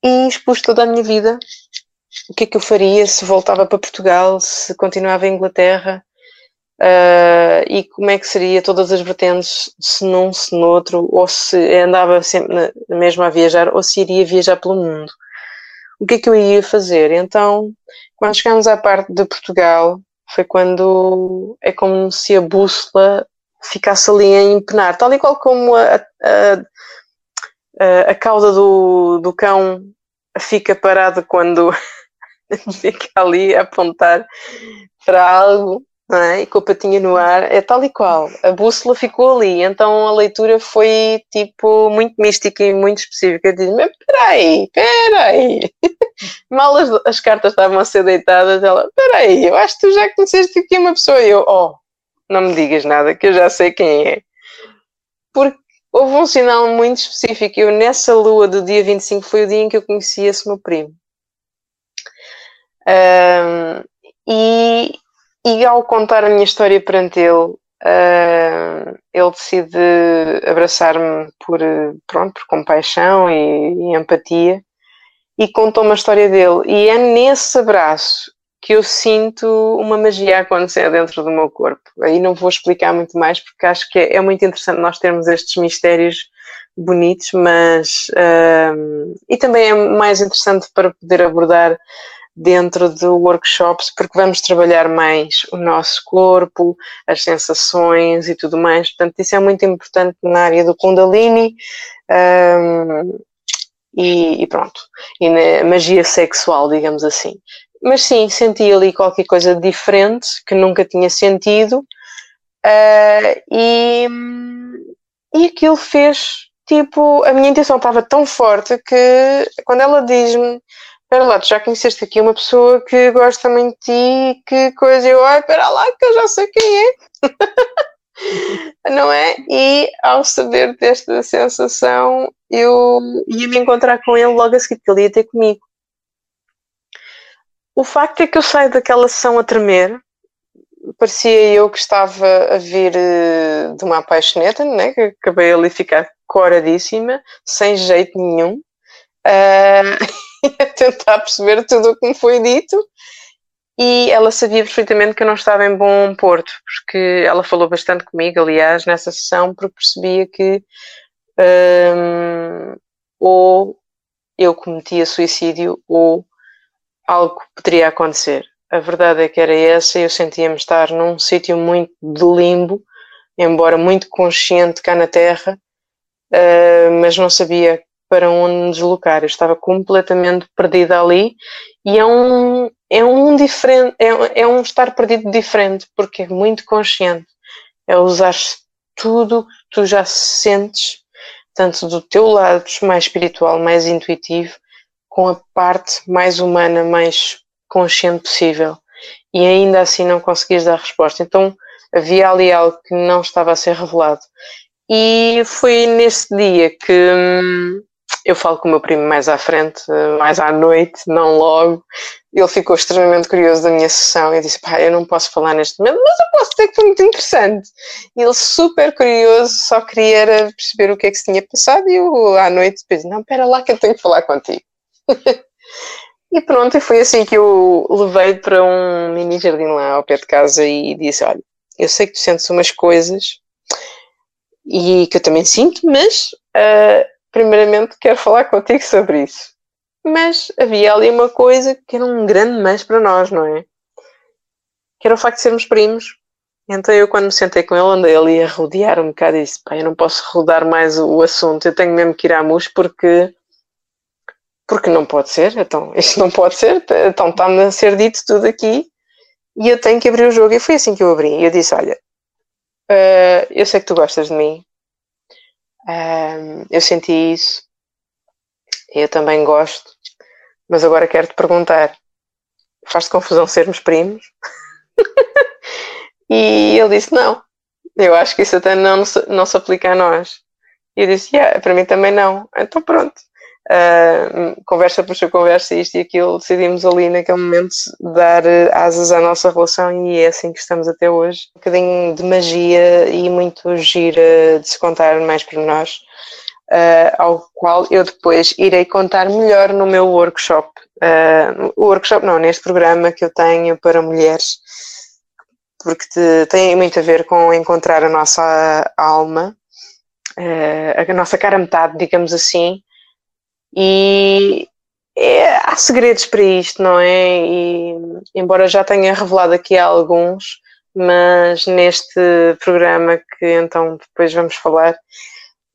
e expus toda a minha vida. O que é que eu faria se voltava para Portugal, se continuava em Inglaterra, Uh, e como é que seria todas as vertentes, se num, se noutro, ou se andava sempre na, mesma a viajar, ou se iria viajar pelo mundo. O que é que eu ia fazer? Então, quando chegámos à parte de Portugal, foi quando é como se a bússola ficasse ali a empenar, tal e qual como a, a, a, a cauda do, do cão fica parada quando fica ali a apontar para algo não é? E com a patinha no ar, é tal e qual. A bússola ficou ali, então a leitura foi tipo muito mística e muito específica. Eu disse: Mas peraí, peraí. Mal as, as, cartas estavam a ser deitadas, ela: Peraí, eu acho que tu já conheceste aqui uma pessoa. E eu: Oh, não me digas nada, que eu já sei quem é. Porque houve um sinal muito específico. Eu, nessa lua do dia 25, foi o dia em que eu conheci esse meu primo. Um, e e ao contar a minha história perante ele, uh, ele decide abraçar-me por, pronto, por compaixão e, e, empatia. e contou uma história dele. E é nesse abraço que eu sinto uma magia acontecer dentro do meu corpo. Aí não vou explicar muito mais, porque acho que é, é muito interessante nós termos estes mistérios bonitos, mas. Uh, e também é mais interessante para poder abordar dentro do workshops, porque vamos trabalhar mais o nosso corpo, as sensações e tudo mais. Portanto, isso é muito importante na área do Kundalini. Um, e, e, pronto, e na magia sexual, digamos assim. Mas sim, senti ali qualquer coisa diferente que nunca tinha sentido, uh, e, e aquilo fez tipo, a minha intenção estava tão forte que quando ela diz-me espera lá, tu já conheceste aqui uma pessoa que gosta muito de ti, que coisa, eu, ai, espera lá, que eu já sei quem é. Não é? E ao saber desta sensação, eu ia me encontrar com ele logo a seguir, que ele ia ter comigo. O facto é que eu saio daquela sessão a tremer, parecia eu que estava a vir eh, de uma apaixoneta, né? que acabei ali a ficar coradíssima, sem jeito nenhum. Uh, a tentar perceber tudo o que me foi dito e ela sabia perfeitamente que eu não estava em bom porto, porque ela falou bastante comigo, aliás, nessa sessão, porque percebia que um, ou eu cometia suicídio ou algo poderia acontecer. A verdade é que era essa, eu sentia-me estar num sítio muito de limbo, embora muito consciente cá na Terra, uh, mas não sabia para onde me deslocar. Eu estava completamente perdida ali e é um, é um diferente, é, é um estar perdido diferente, porque é muito consciente. É usar tudo que tu já sentes, tanto do teu lado mais espiritual, mais intuitivo, com a parte mais humana, mais consciente possível. E ainda assim não conseguires dar resposta. Então havia ali algo que não estava a ser revelado. E foi nesse dia que hum, eu falo com o meu primo mais à frente, mais à noite, não logo. Ele ficou extremamente curioso da minha sessão e disse: Pá, eu não posso falar neste momento, mas eu posso dizer que foi muito interessante. E ele, super curioso, só queria perceber o que é que se tinha passado. E eu, à noite, depois, não, espera lá que eu tenho que falar contigo. e pronto, e foi assim que eu levei para um mini jardim lá ao pé de casa e disse: Olha, eu sei que tu sentes umas coisas e que eu também sinto, mas. Uh, primeiramente quero falar contigo sobre isso. Mas havia ali uma coisa que era um grande mas para nós, não é? Que era o facto de sermos primos. Então eu quando me sentei com ele, andei ali a rodear um bocado e disse, pá, eu não posso rodar mais o, assunto, eu tenho mesmo que ir à MUS porque porque não pode ser, então isto não pode ser, então está-me a ser dito tudo aqui e eu tenho que abrir o jogo. E foi assim que eu abri. Eu disse: Olha, uh, eu sei que tu gostas de mim, eu senti isso, eu também gosto, mas agora quero te perguntar: faz-te confusão sermos primos? e ele disse: não, eu acho que isso até não, não se aplica a nós. E eu disse: yeah, para mim também não. Então pronto. Uh, conversa por sua conversa, isto e aquilo, decidimos ali naquele momento dar uh, asas à nossa relação e é assim que estamos até hoje. Um bocadinho de magia e muito gira de se contar mais por nós, uh, ao qual eu depois irei contar melhor no meu workshop. Uh, o workshop não, neste programa que eu tenho para mulheres, porque te, tem muito a ver com encontrar a nossa alma, a nossa cara metade, digamos assim, e há segredos para isto, não é? E, embora já tenha revelado aqui alguns, mas neste programa que então depois vamos falar,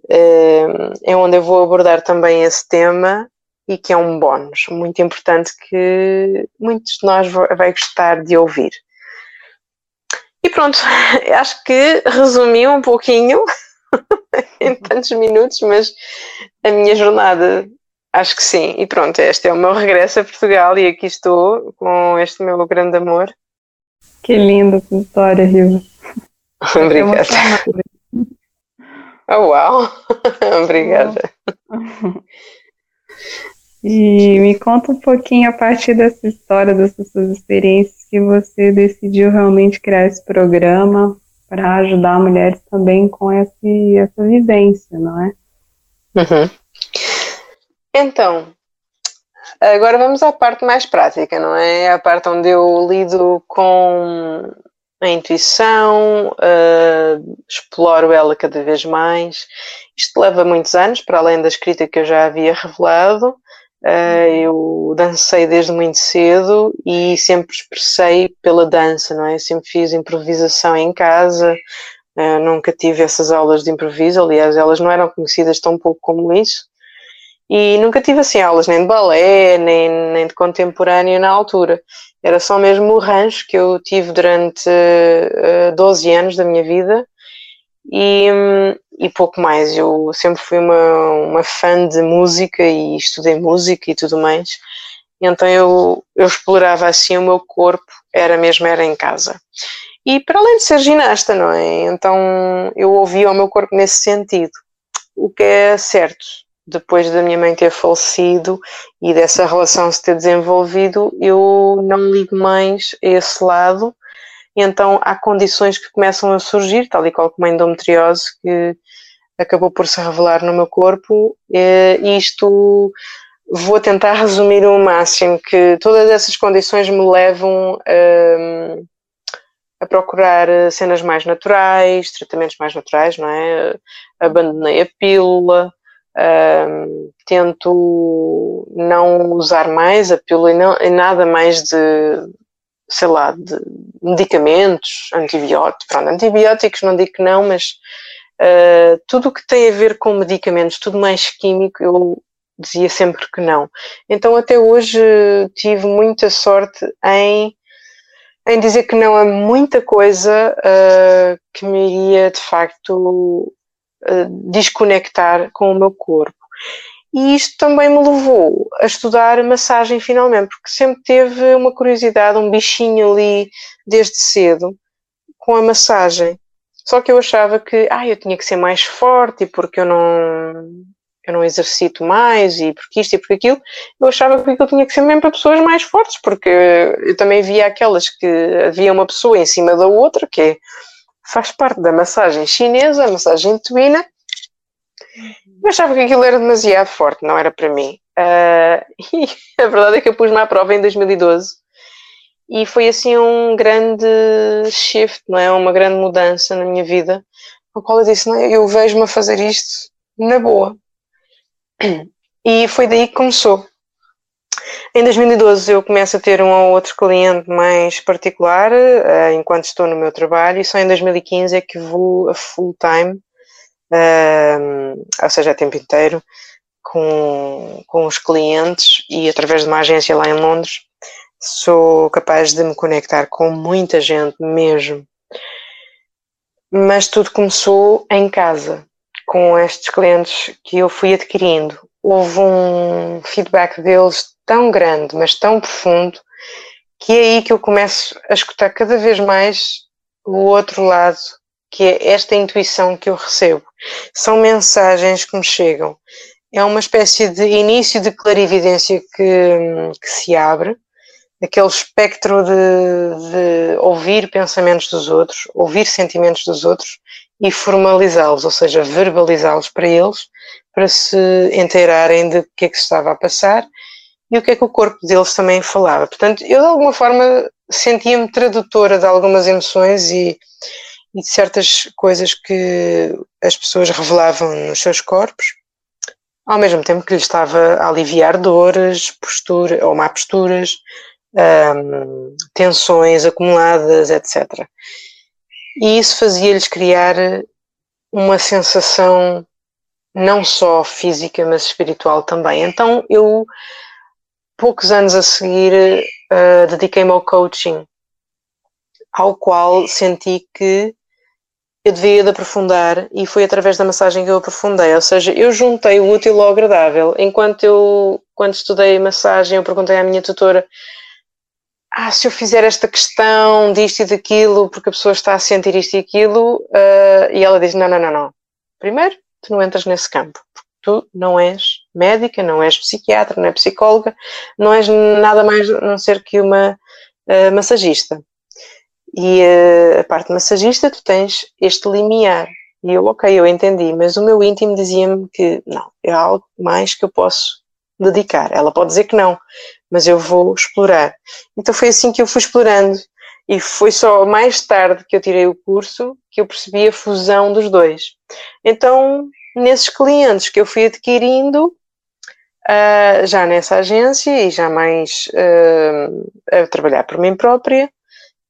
é, é onde eu vou abordar também esse tema e que é um bónus muito importante que muitos de nós vai gostar de ouvir. E pronto, acho que resumi um pouquinho em tantos minutos, mas a minha jornada Acho que sim. E pronto, este é o meu regresso a Portugal e aqui estou com este meu grande amor. Que linda essa história, Rio. Obrigada. Oh, uau! Obrigada. E me conta um pouquinho a partir dessa história, dessas suas experiências, que você decidiu realmente criar esse programa para ajudar mulheres também com esse, essa vivência, não é? Uhum. Então, Agora vamos à parte mais prática, não é? A parte onde eu lido com a intuição, uh, exploro ela cada vez mais. Isto leva muitos anos, para além da escrita que eu já havia revelado. Uh, eu dancei desde muito cedo e sempre expressei pela dança, não é? sempre fiz improvisação em casa, uh, nunca tive essas aulas de improviso, aliás, elas não eram conhecidas tão pouco como isso. E nunca tive assim aulas nem de balé, nem, nem de contemporâneo na altura. Era só mesmo o rancho que eu tive durante uh, eh, 12 anos da minha vida e, e pouco mais. Eu sempre fui uma, uma fã de música e estudei música e tudo mais. Então eu, eu explorava assim o meu corpo, era mesmo era em casa. E para além de ser ginasta, não é? Então eu ouvia o meu corpo nesse sentido, o que é certo depois da minha mãe ter falecido e dessa relação se ter desenvolvido, eu não ligo mais a esse lado. Então há condições que começam a surgir, tal e qual como a endometriose, que acabou por se revelar no meu corpo. E isto vou tentar resumir o máximo, que todas essas condições me levam a, a procurar cenas mais naturais, tratamentos mais naturais, não é? Abandonei a pílula, Tento não usar mais a pílula e, não, e nada mais de, sei lá, de medicamentos, antibióticos. Pronto, antibióticos não digo que não, mas uh, tudo o que tem a ver com medicamentos, tudo mais químico, eu dizia sempre que não. Então até hoje tive muita sorte em em dizer que não a muita coisa uh, que me iria de facto eh, desconectar com o meu corpo. E isto também me levou a estudar massagem finalmente, porque sempre teve uma curiosidade, um bichinho ali desde cedo com a massagem. Só que eu achava que ah, eu tinha que ser mais forte porque eu não, eu não exercito mais e porque isto e porque aquilo, eu achava que aquilo tinha que ser mesmo para pessoas mais fortes, porque eu também via aquelas que havia uma pessoa em cima da outra, que é faz parte da massagem chinesa, a massagem tuína. Eu achava que aquilo era demasiado forte, não era para mim. Uh, e a verdade é que eu pus-me à prova em 2012 e foi assim um grande shift, não é? Uma grande mudança na minha vida, a qual eu disse: não, eu vejo-me a fazer isto na boa. E foi daí que começou. Em 2012 eu começo a ter um ou outro cliente mais particular uh, enquanto estou no meu trabalho e só em 2015 é que vou a full time, uh, ou seja, a tempo inteiro, com, com os clientes e através de uma agência lá em Londres sou capaz de me conectar com muita gente mesmo. Mas tudo começou em casa, com estes clientes que eu fui adquirindo. Houve um feedback deles tão grande, mas tão profundo, que é aí que eu começo a escutar cada vez mais o outro lado, que é esta intuição que eu recebo. São mensagens que me chegam. É uma espécie de início de clarividência que, que se abre, aquele espectro de, de ouvir pensamentos dos outros, ouvir sentimentos dos outros e formalizá-los, ou seja, verbalizá-los para eles, para se inteirarem de que é que se estava a passar e o que é que o corpo deles também falava. Portanto, eu de alguma forma sentia-me tradutora de algumas emoções e, e, de certas coisas que as pessoas revelavam nos seus corpos, ao mesmo tempo que lhes estava a aliviar dores, postura, ou má posturas, um, tensões acumuladas, etc. E isso fazia-lhes criar uma sensação não só física, mas espiritual também. Então eu poucos anos a seguir uh, dediquei-me ao coaching, ao qual senti que eu devia de aprofundar e foi através da massagem que eu aprofundei, ou seja, eu juntei o útil ao agradável. Enquanto eu, quando estudei massagem, eu perguntei à minha tutora ah, se eu fizer esta questão disto e daquilo, porque a pessoa está a sentir isto e aquilo, uh, e ela diz, não, não, não, não. Primeiro, tu não entras nesse campo, tu não és médica, não és psiquiatra, não és psicóloga, não és nada mais a não ser que uma uh, massagista. E uh, a parte massagista, tu tens este limiar. E eu, ok, eu entendi, mas o meu íntimo dizia-me que não, é algo mais que eu posso dedicar. Ela pode dizer que não, mas eu vou explorar. Então foi assim que eu fui explorando. E foi só mais tarde que eu tirei o curso que eu percebi a fusão dos dois. Então, nesses clientes que eu fui adquirindo, uh, já nessa agência e já mais uh, a trabalhar por mim própria,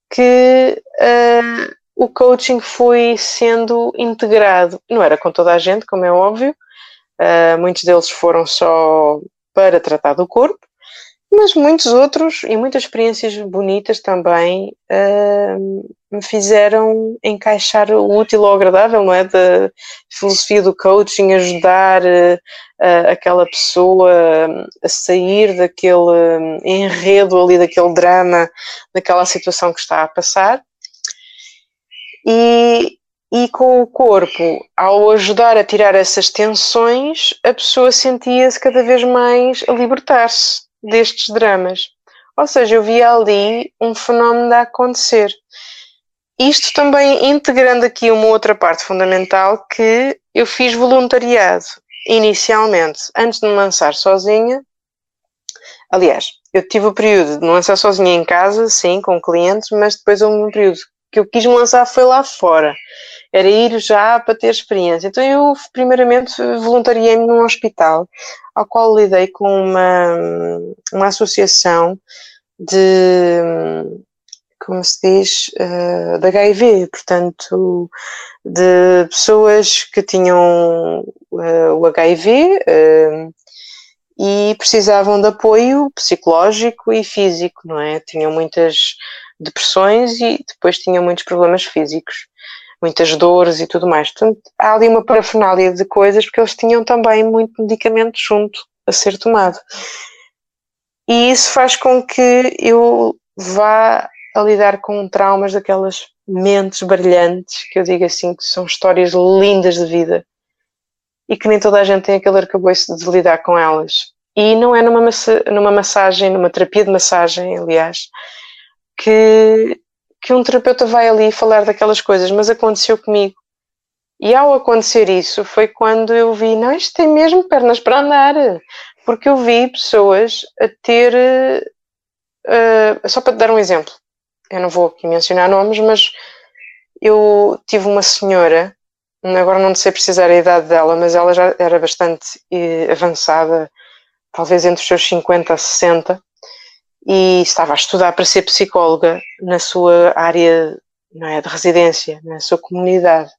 que uh, o coaching foi sendo integrado. Não era com toda a gente, como é óbvio, muitos deles foram só para tratar do corpo, mas muitos outros e muitas experiências bonitas também uh, me fizeram encaixar o útil ao agradável, não é? Da filosofia do coaching, ajudar uh, aquela pessoa a sair daquele enredo ali, daquele drama, daquela situação que está a passar. E, e com o corpo, ao ajudar a tirar essas tensões, a pessoa sentia-se cada vez mais a libertar-se destes dramas. Ou seja, eu via ali um fenómeno a acontecer. Isto também integrando aqui uma outra parte fundamental que eu fiz voluntariado inicialmente, antes de me lançar sozinha. Aliás, eu tive o período de me lançar sozinha em casa, sim, com clientes, mas depois houve um período que eu quis me lançar foi lá fora. Era ir já para ter experiência. Então eu, primeiramente, voluntariei-me num hospital ao qual lidei com uma, uma associação de, como se diz, uh, de HIV, portanto, de pessoas que tinham uh, o HIV uh, eh, e precisavam de apoio psicológico e físico, não é? Tinham muitas depressões e depois tinham muitos problemas físicos muitas dores e tudo mais. Portanto, há ali uma parafernália de coisas, porque eles tinham também muito medicamento junto a ser tomado. E isso faz com que eu vá a lidar com traumas daquelas mentes brilhantes, que eu digo assim, que são histórias lindas de vida e que nem toda a gente tem aquele arcabouço de lidar com elas. E não é numa, massa, numa massagem, numa terapia de massagem, aliás, que que um terapeuta vai ali falar daquelas coisas, mas aconteceu comigo. E ao acontecer isso foi quando eu vi, não, isto tem mesmo pernas para andar, porque eu vi pessoas a ter, uh, só para te dar um exemplo, eu não vou aqui mencionar nomes, mas eu tive uma senhora, agora não sei precisar a idade dela, mas ela já era bastante eh, avançada, talvez entre os seus 50 a 60, e estava a estudar para ser psicóloga na sua área não é, de residência, na sua comunidade.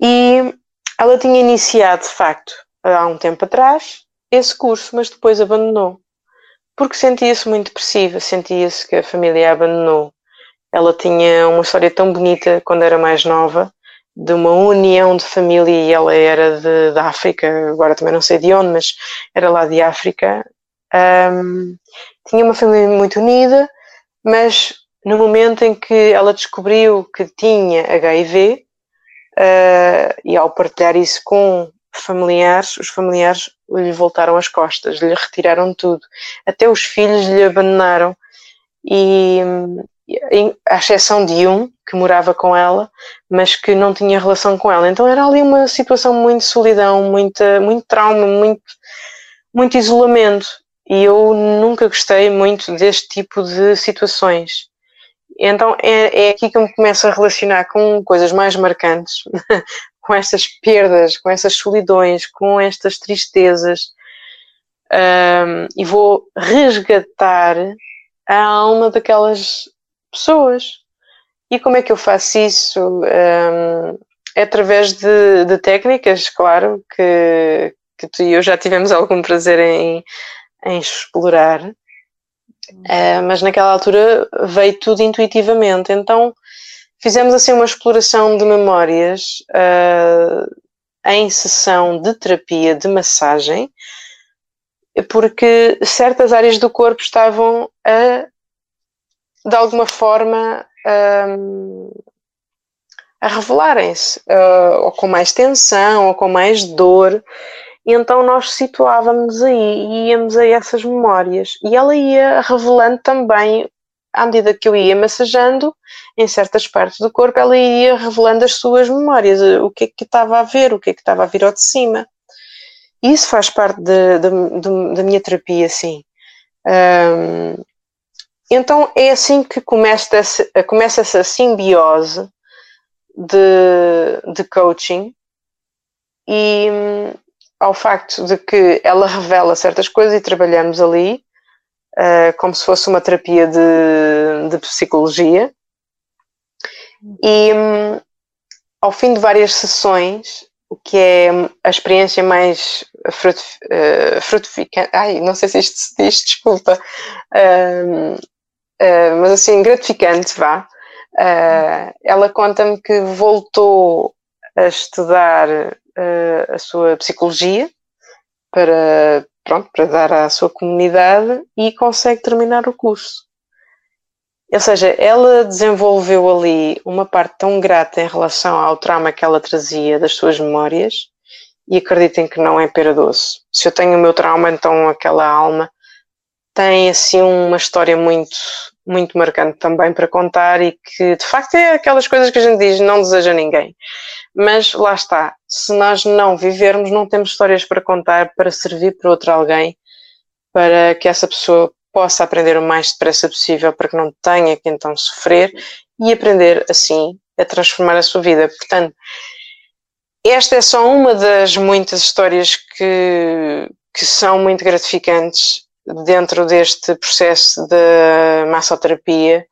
E ela tinha iniciado, de facto, há um tempo atrás, esse curso, mas depois abandonou. Porque sentia-se muito depressiva, sentia-se que a família a abandonou. Ela tinha uma história tão bonita quando era mais nova, de uma união de família, e ela era de, de África, agora também não sei de onde, mas era lá de África. Um, tinha uma família muito unida, mas no momento em que ela descobriu que tinha HIV, uh, eh, e ao partilhar isso com familiares, os familiares lhe voltaram as costas, lhe retiraram tudo. Até os filhos lhe abandonaram. E, à exceção de um que morava com ela, mas que não tinha relação com ela. Então era ali uma situação muito solidão, muita, muito trauma, muito, muito isolamento e eu nunca gostei muito deste tipo de situações. Então é, é aqui que eu me começo a relacionar com coisas mais marcantes, com estas perdas, com essas solidões, com estas tristezas, um, e vou resgatar a alma daquelas pessoas. E como é que eu faço isso? Um, é através de, de, técnicas, claro, que, que tu e eu já tivemos algum prazer em, em explorar, uh, mas naquela altura veio tudo intuitivamente. Então fizemos assim uma exploração de memórias uh, em sessão de terapia de massagem, porque certas áreas do corpo estavam a, de alguma forma, um, a revelarem-se, uh, ou com mais tensão, ou com mais dor, e então nós situávamos aí e íamos a essas memórias. E ela ia revelando também, à medida que eu ia massajando, em certas partes do corpo, ela ia revelando as suas memórias, o que é que estava a ver, o que é que estava a vir ao de cima. isso faz parte de, de, de, da minha terapia, sim. Então é assim que começa essa, começa essa simbiose de, de coaching e um, ao facto de que ela revela certas coisas e trabalhamos ali uh, como se fosse uma terapia de, de psicologia e um, ao fim de várias sessões o que é a experiência mais uh, frutificante, ai, não sei se isto se diz, desculpa, uh, uh, mas assim, gratificante, vá. Ela conta-me que voltou a estudar a sua psicologia para, pronto, para dar à sua comunidade e consegue terminar o curso. Ou seja, ela desenvolveu ali uma parte tão grata em relação ao trauma que ela trazia das suas memórias e acreditem que não é pera doce. Se eu tenho o meu trauma, então aquela alma tem assim uma história muito muito marcante também para contar e que de facto é aquelas coisas que a gente diz não deseja ninguém. Mas lá está, se nós não vivermos, não temos histórias para contar para servir para outro alguém, para que essa pessoa possa aprender o mais depressa possível para que não tenha que então sofrer e aprender assim a transformar a sua vida. Portanto, esta é só uma das muitas histórias que, que são muito gratificantes dentro deste processo de massoterapia,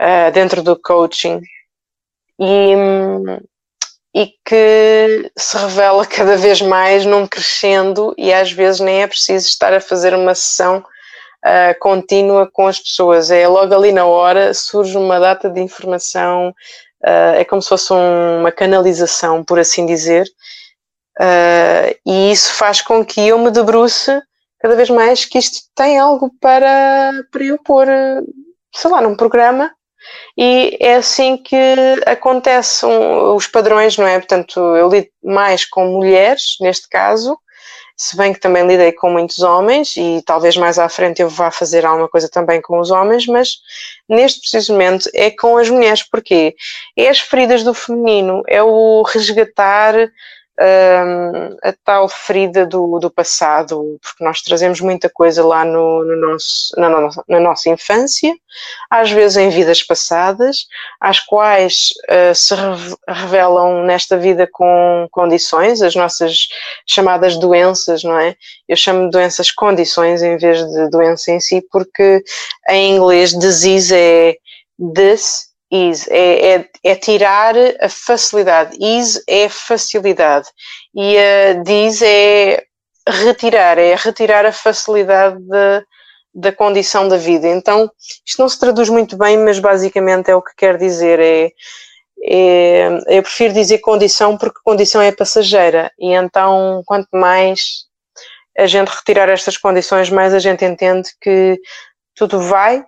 uh, dentro do coaching, e, e que se revela cada vez mais num crescendo, e às vezes nem é preciso estar a fazer uma sessão uh, contínua com as pessoas, é logo ali na hora surge uma data de informação, uh, é como se fosse um, uma canalização, por assim dizer. e isso faz com que eu me debruce cada vez mais que isto tem algo para, para eu pôr, sei lá, num programa. E é assim que acontecem os padrões, não é? Portanto, eu lido mais com mulheres, neste caso, se bem que também lidei com muitos homens e talvez mais à frente eu vá fazer alguma coisa também com os homens, mas neste preciso momento é com as mulheres, porque é as feridas do feminino, é o resgatar a tal ferida do, do passado, porque nós trazemos muita coisa lá no, no nosso, na, nossa, na nossa infância, às vezes em vidas passadas, às quais uh, se revelam nesta vida com condições, as nossas chamadas doenças, não é? Eu chamo de doenças condições em vez de doença em si, porque em inglês disease é this ease, é, é, é, tirar a facilidade. Ease é facilidade. E a diz é retirar, é retirar a facilidade de, da condição da vida. Então, isto não se traduz muito bem, mas basicamente é o que quer dizer. É, é, eu prefiro dizer condição porque condição é passageira. E então, quanto mais a gente retirar estas condições, mais a gente entende que tudo vai,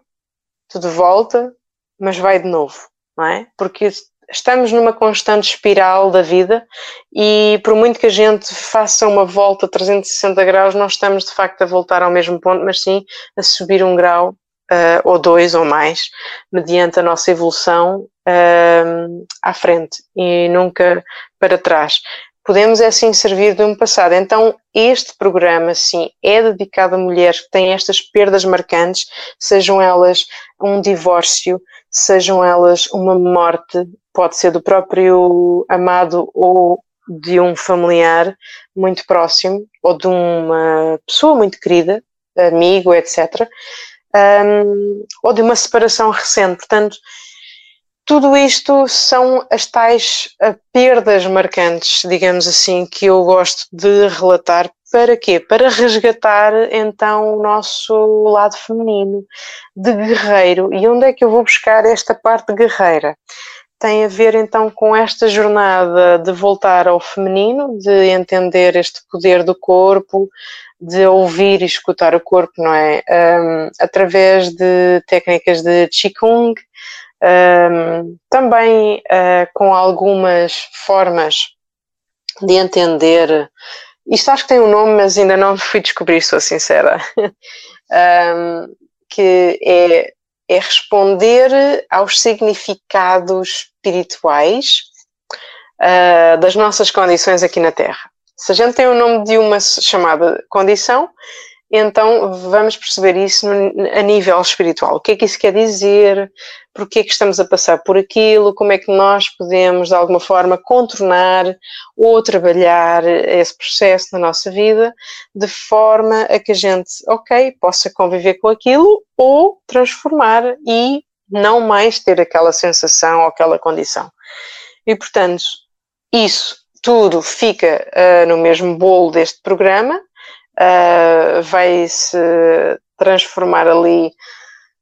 tudo volta, mas vai de novo, não é? Porque estamos numa constante espiral da vida e por muito que a gente faça uma volta 360 graus, não estamos de facto a voltar ao mesmo ponto, mas sim a subir um grau uh, ou dois ou mais, mediante a nossa evolução uh, à frente e nunca para trás podemos é assim servir de um passado. Então, este programa, sim, é dedicado a mulheres que têm estas perdas marcantes, sejam elas um divórcio, sejam elas uma morte, pode ser do próprio amado ou de um familiar muito próximo, ou de uma pessoa muito querida, amigo, etc., um, ou de uma separação recente. Portanto, tudo isto são as tais uh, perdas marcantes, digamos assim, que eu gosto de relatar. Para quê? Para resgatar então o nosso lado feminino de guerreiro. E onde é que eu vou buscar esta parte guerreira? Tem a ver então com esta jornada de voltar ao feminino, de entender este poder do corpo, de ouvir e escutar o corpo, não é? Um, através de técnicas de Qigong, também uh, com algumas formas de entender. Isto acho que tem um nome, mas ainda não fui descobrir, sou sincera. um, que é, é responder aos significados espirituais uh, das nossas condições aqui na Terra. Se a gente tem o nome de uma chamada condição, então vamos perceber isso a nível espiritual. O que é que isso quer dizer? Por que é que estamos a passar por aquilo? Como é que nós podemos, de alguma forma, contornar ou trabalhar esse processo na nossa vida de forma a que a gente, ok, possa conviver com aquilo ou transformar e não mais ter aquela sensação ou aquela condição. E, portanto, isso tudo fica uh, no mesmo bolo deste programa uh, vai se transformar ali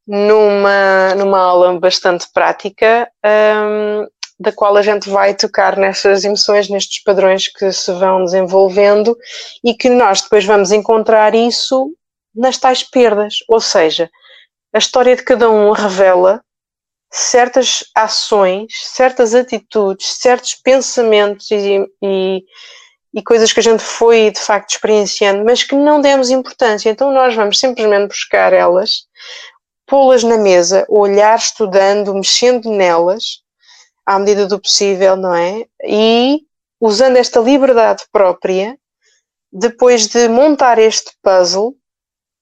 numa, numa aula bastante prática, um, da qual a gente vai tocar nestas emoções, nestes padrões que se vão desenvolvendo e que nós depois vamos encontrar isso nas tais perdas. Ou seja, a história de cada um revela certas ações, certas atitudes, certos pensamentos e, e, e coisas que a gente foi de facto experienciando, mas que não demos importância. Então nós vamos simplesmente buscar elas, pô-las na mesa, olhar, estudando, mexendo nelas, à medida do possível, não é? E usando esta liberdade própria, depois de montar este puzzle,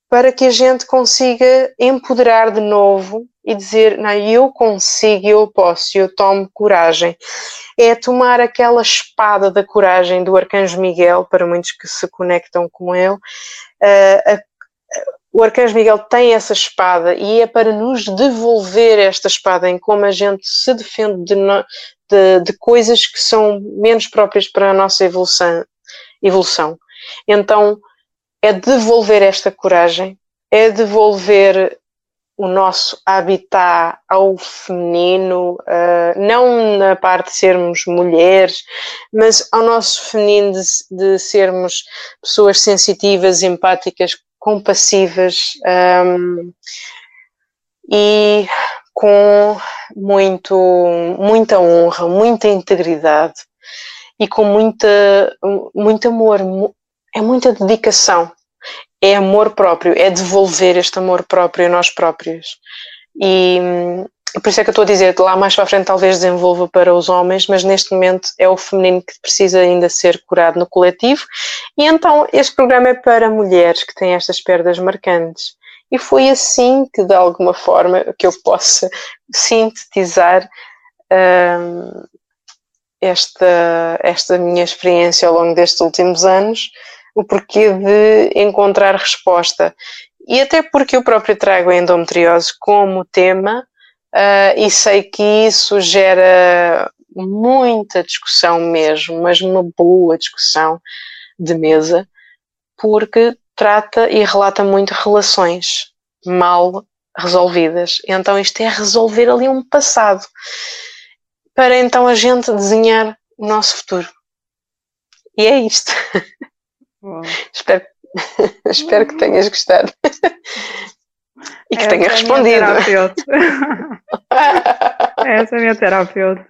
para que a gente consiga empoderar de novo e dizer, não, eu consigo, eu posso, eu tomo coragem. É tomar aquela espada da coragem do Arcanjo Miguel, para muitos que se conectam com ele. Uh, a, o Arcanjo Miguel tem essa espada e é para nos devolver esta espada em como a gente se defende de, de, de coisas que são menos próprias para a nossa evolução. evolução. Então, é devolver esta coragem, é devolver o nosso habitat ao feminino, uh, não na parte de sermos mulheres, mas ao nosso feminino de, de sermos pessoas sensitivas, empáticas, compassivas um, e com muito, muita honra, muita integridade e com muita, muito amor, é muita dedicação é amor próprio, é devolver este amor próprio a nós próprios. E por isso é que eu estou a dizer, lá mais para frente talvez desenvolva para os homens, mas neste momento é o feminino que precisa ainda ser curado no coletivo. E então este programa é para mulheres que têm estas perdas marcantes. E foi assim que, de alguma forma, que eu possa sintetizar hum, esta, esta minha experiência ao longo destes últimos anos o porquê de encontrar resposta. E até porque eu próprio trago a endometriose como tema uh, e sei que isso gera muita discussão mesmo, mas uma boa discussão de mesa, porque trata e relata muito relações mal resolvidas. Então isto é resolver ali um passado para então a gente desenhar o nosso futuro. E é isto. Espero, espero que tenhas gostado. E que Essa tenha é respondido. Essa é a minha terapeuta.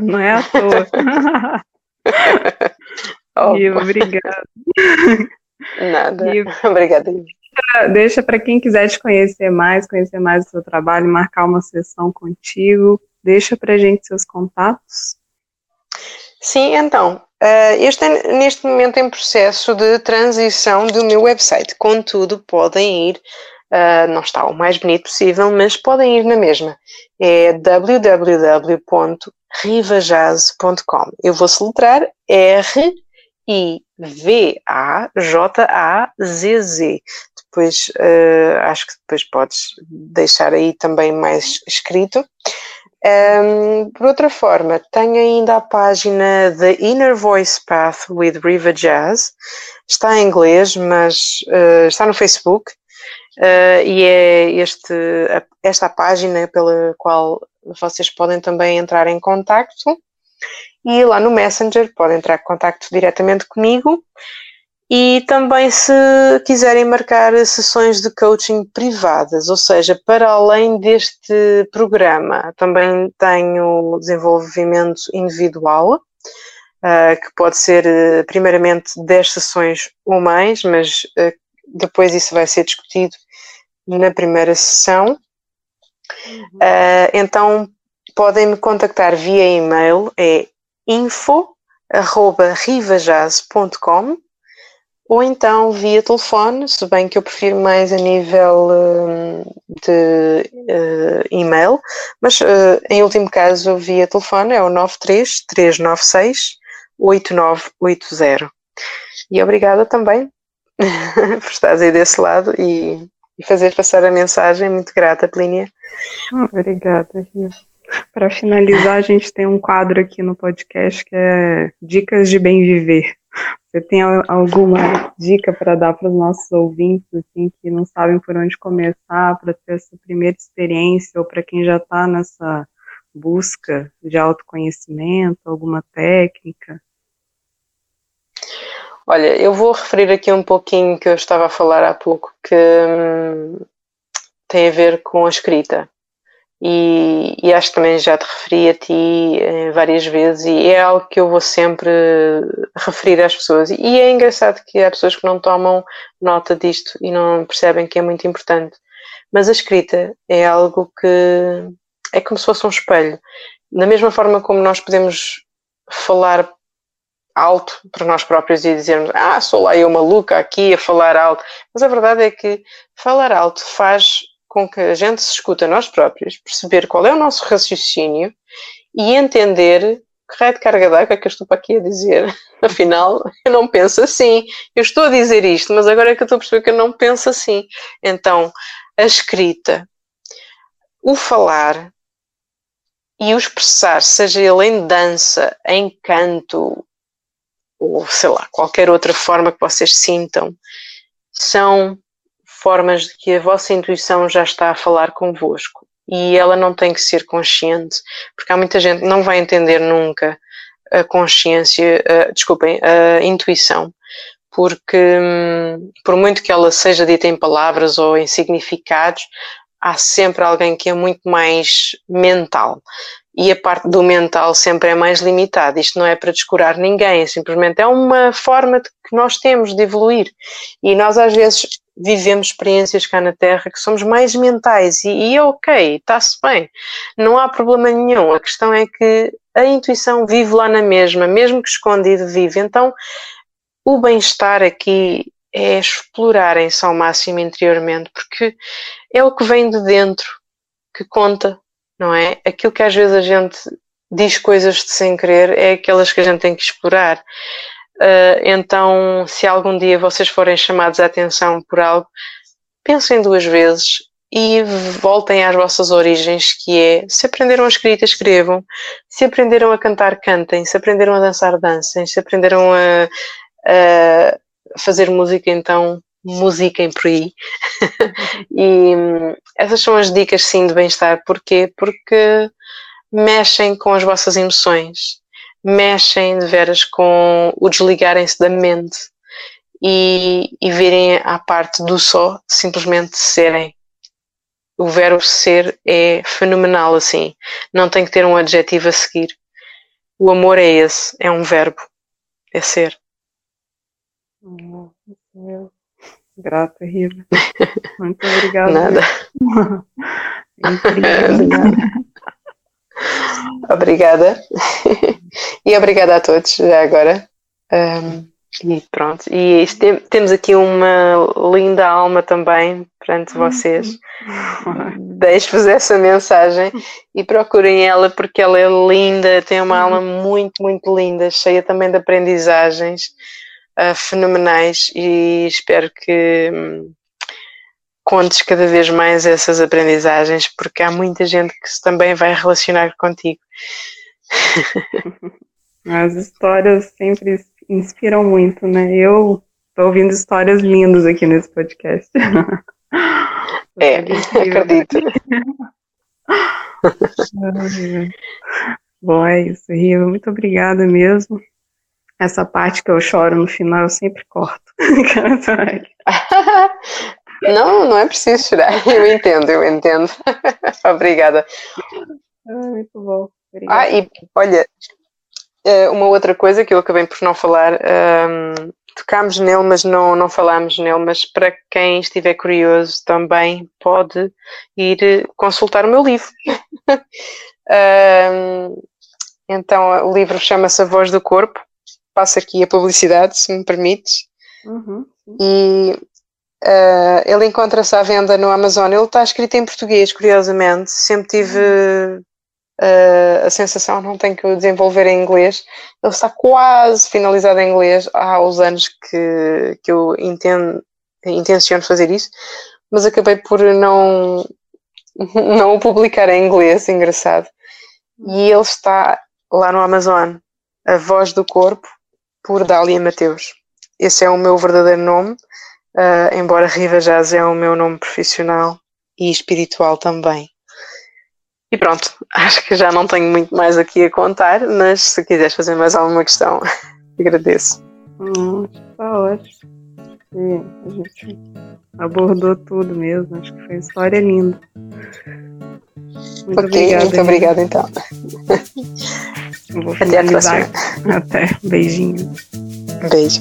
Não é à toa. E obrigada. Nada. Obrigada. Deixa para quem quiser te conhecer mais, conhecer mais o seu trabalho, marcar uma sessão contigo. Deixa para gente seus contatos. Sim, então, este é neste momento em processo de transição do meu website, contudo podem ir, uh, não está o mais bonito possível, mas podem ir na mesma. É www.rivajazz.com. Eu vou soletrar R I V A J A Z Z. Depois uh, acho que depois podes deixar aí também mais escrito. Um, por outra forma, tenho ainda a página The Inner Voice Path with Riva Jazz. Está em inglês, mas uh, está no Facebook. Uh, e é este, esta a página pela qual vocês podem também entrar em contacto. E lá no Messenger podem entrar em contacto diretamente comigo e também se quiserem marcar sessões de coaching privadas, ou seja, para além deste programa, também tenho desenvolvimento individual, uh, que pode ser uh, primeiramente 10 sessões ou mais, mas uh, depois isso vai ser discutido na primeira sessão. então podem me contactar via e-mail, é info arroba rivajaz.com ou então via telefone, se bem que eu prefiro mais a nível uh, de uh, e-mail, mas uh, em último caso via telefone é o 93 396 8980. E obrigada também por estares aí desse lado e, e fazer passar a mensagem. Muito grata, Plínia. Obrigada. Para finalizar, a gente tem um quadro aqui no podcast que é Dicas de Bem Viver. Você tem alguma dica para dar para os nossos ouvintes assim, que não sabem por onde começar para ter essa primeira experiência ou para quem já está nessa busca de autoconhecimento, alguma técnica? Olha, eu vou referir aqui um pouquinho que eu estava a falar há pouco, que hum, tem a ver com a escrita. E, e, acho que também já te referi a ti eh, várias vezes e é algo que eu vou sempre referir às pessoas. E é engraçado que há pessoas que não tomam nota disto e não percebem que é muito importante. Mas a escrita é algo que é como se fosse um espelho. Da mesma forma como nós podemos falar alto para nós próprios e dizermos ah, sou lá eu maluca aqui a falar alto. Mas a verdade é que falar alto faz com que a gente se escuta nós próprios, perceber qual é o nosso raciocínio e entender que raio de carga d'água é que eu estou para aqui a dizer. Afinal, eu não penso assim. Eu estou a dizer isto, mas agora é que eu estou a perceber que eu não penso assim. Então, a escrita, o falar e o expressar, seja ele em dança, em canto, ou sei lá, qualquer outra forma que vocês sintam, são formas de que a vossa intuição já está a falar convosco e ela não tem que ser consciente, porque há muita gente que não vai entender nunca a consciência, uh, desculpem, a intuição, porque hum, por muito que ela seja dita em palavras ou em significados, há sempre alguém que é muito mais mental. E a parte do mental sempre é mais limitada. Isto não é para descurar ninguém, é simplesmente é uma forma de que nós temos de evoluir. E nós às vezes vivemos experiências cá na Terra que somos mais mentais e, e é ok, está-se bem, não há problema nenhum. A questão é que a intuição vive lá na mesma, mesmo que escondido vive. Então, o bem-estar aqui é explorarem-se ao máximo interiormente, porque é o que vem de dentro que conta, não é? Aquilo que às vezes a gente diz coisas de sem querer é aquelas que a gente tem que explorar. Uh, então, se algum dia vocês forem chamados a atenção por algo, pensem duas vezes e voltem às vossas origens, que é se aprenderam a escrita, escrevam, se aprenderam a cantar, cantem, se aprenderam a dançar, dancem, se aprenderam a, a fazer música, então musiquem por aí. e essas são as dicas sim de bem-estar. Porquê? Porque mexem com as vossas emoções mexem de veras com o desligarem-se da mente e, e verem a parte do só simplesmente serem. O verbo ser é fenomenal assim, não tem que ter um adjetivo a seguir. O amor é esse, é um verbo, é ser. Grata, Riva. Muito obrigada. Nada. É incrível. obrigada. e obrigada a todos já agora. Um, e pronto. E tem, temos aqui uma linda alma também perante vocês. Deixo-vos essa mensagem e procurem ela porque ela é linda, tem uma alma muito, muito linda, cheia também de aprendizagens uh, fenomenais e espero que. Contes cada vez mais essas aprendizagens, porque há muita gente que também vai relacionar contigo. As histórias sempre inspiram muito, né? Eu tô ouvindo histórias lindas aqui nesse podcast. É, acredito. Bom, é isso, Rio. Muito obrigada mesmo. Essa parte que eu choro no final eu sempre corto. Não, não é preciso chorar. Eu entendo, eu entendo. Obrigada. Ah, muito bom. Obrigada. Ah, e olha, eh, uma outra coisa que eu acabei por não falar, um, tocámos nele, mas não, não falámos nele, mas para quem estiver curioso também pode ir consultar o meu livro. um, então, o livro chama-se A Voz do Corpo passo aqui a publicidade, se me permites. Uhum. E uh, ele encontra-se à venda no Amazon. Ele está escrito em português, curiosamente. Sempre tive uh, a sensação, não tenho que o desenvolver em inglês. Ele está quase finalizado em inglês há uns anos que, que eu entendo, intenciono fazer isso, mas acabei por não, não o publicar em inglês, engraçado. E ele está lá no Amazon, A Voz do Corpo, por Dália Mateus. Esse é o meu verdadeiro nome, uh, embora Riva Jazz é o meu nome profissional e espiritual também. E pronto, acho que já não tenho muito mais aqui a contar, mas se quiseres fazer mais alguma questão, agradeço. Hum, está ótimo. A gente abordou tudo mesmo, acho que foi uma história linda. Muito ok, obrigada. Muito obrigada então. Vou Até a próxima. Até. Beijinho. Beijo.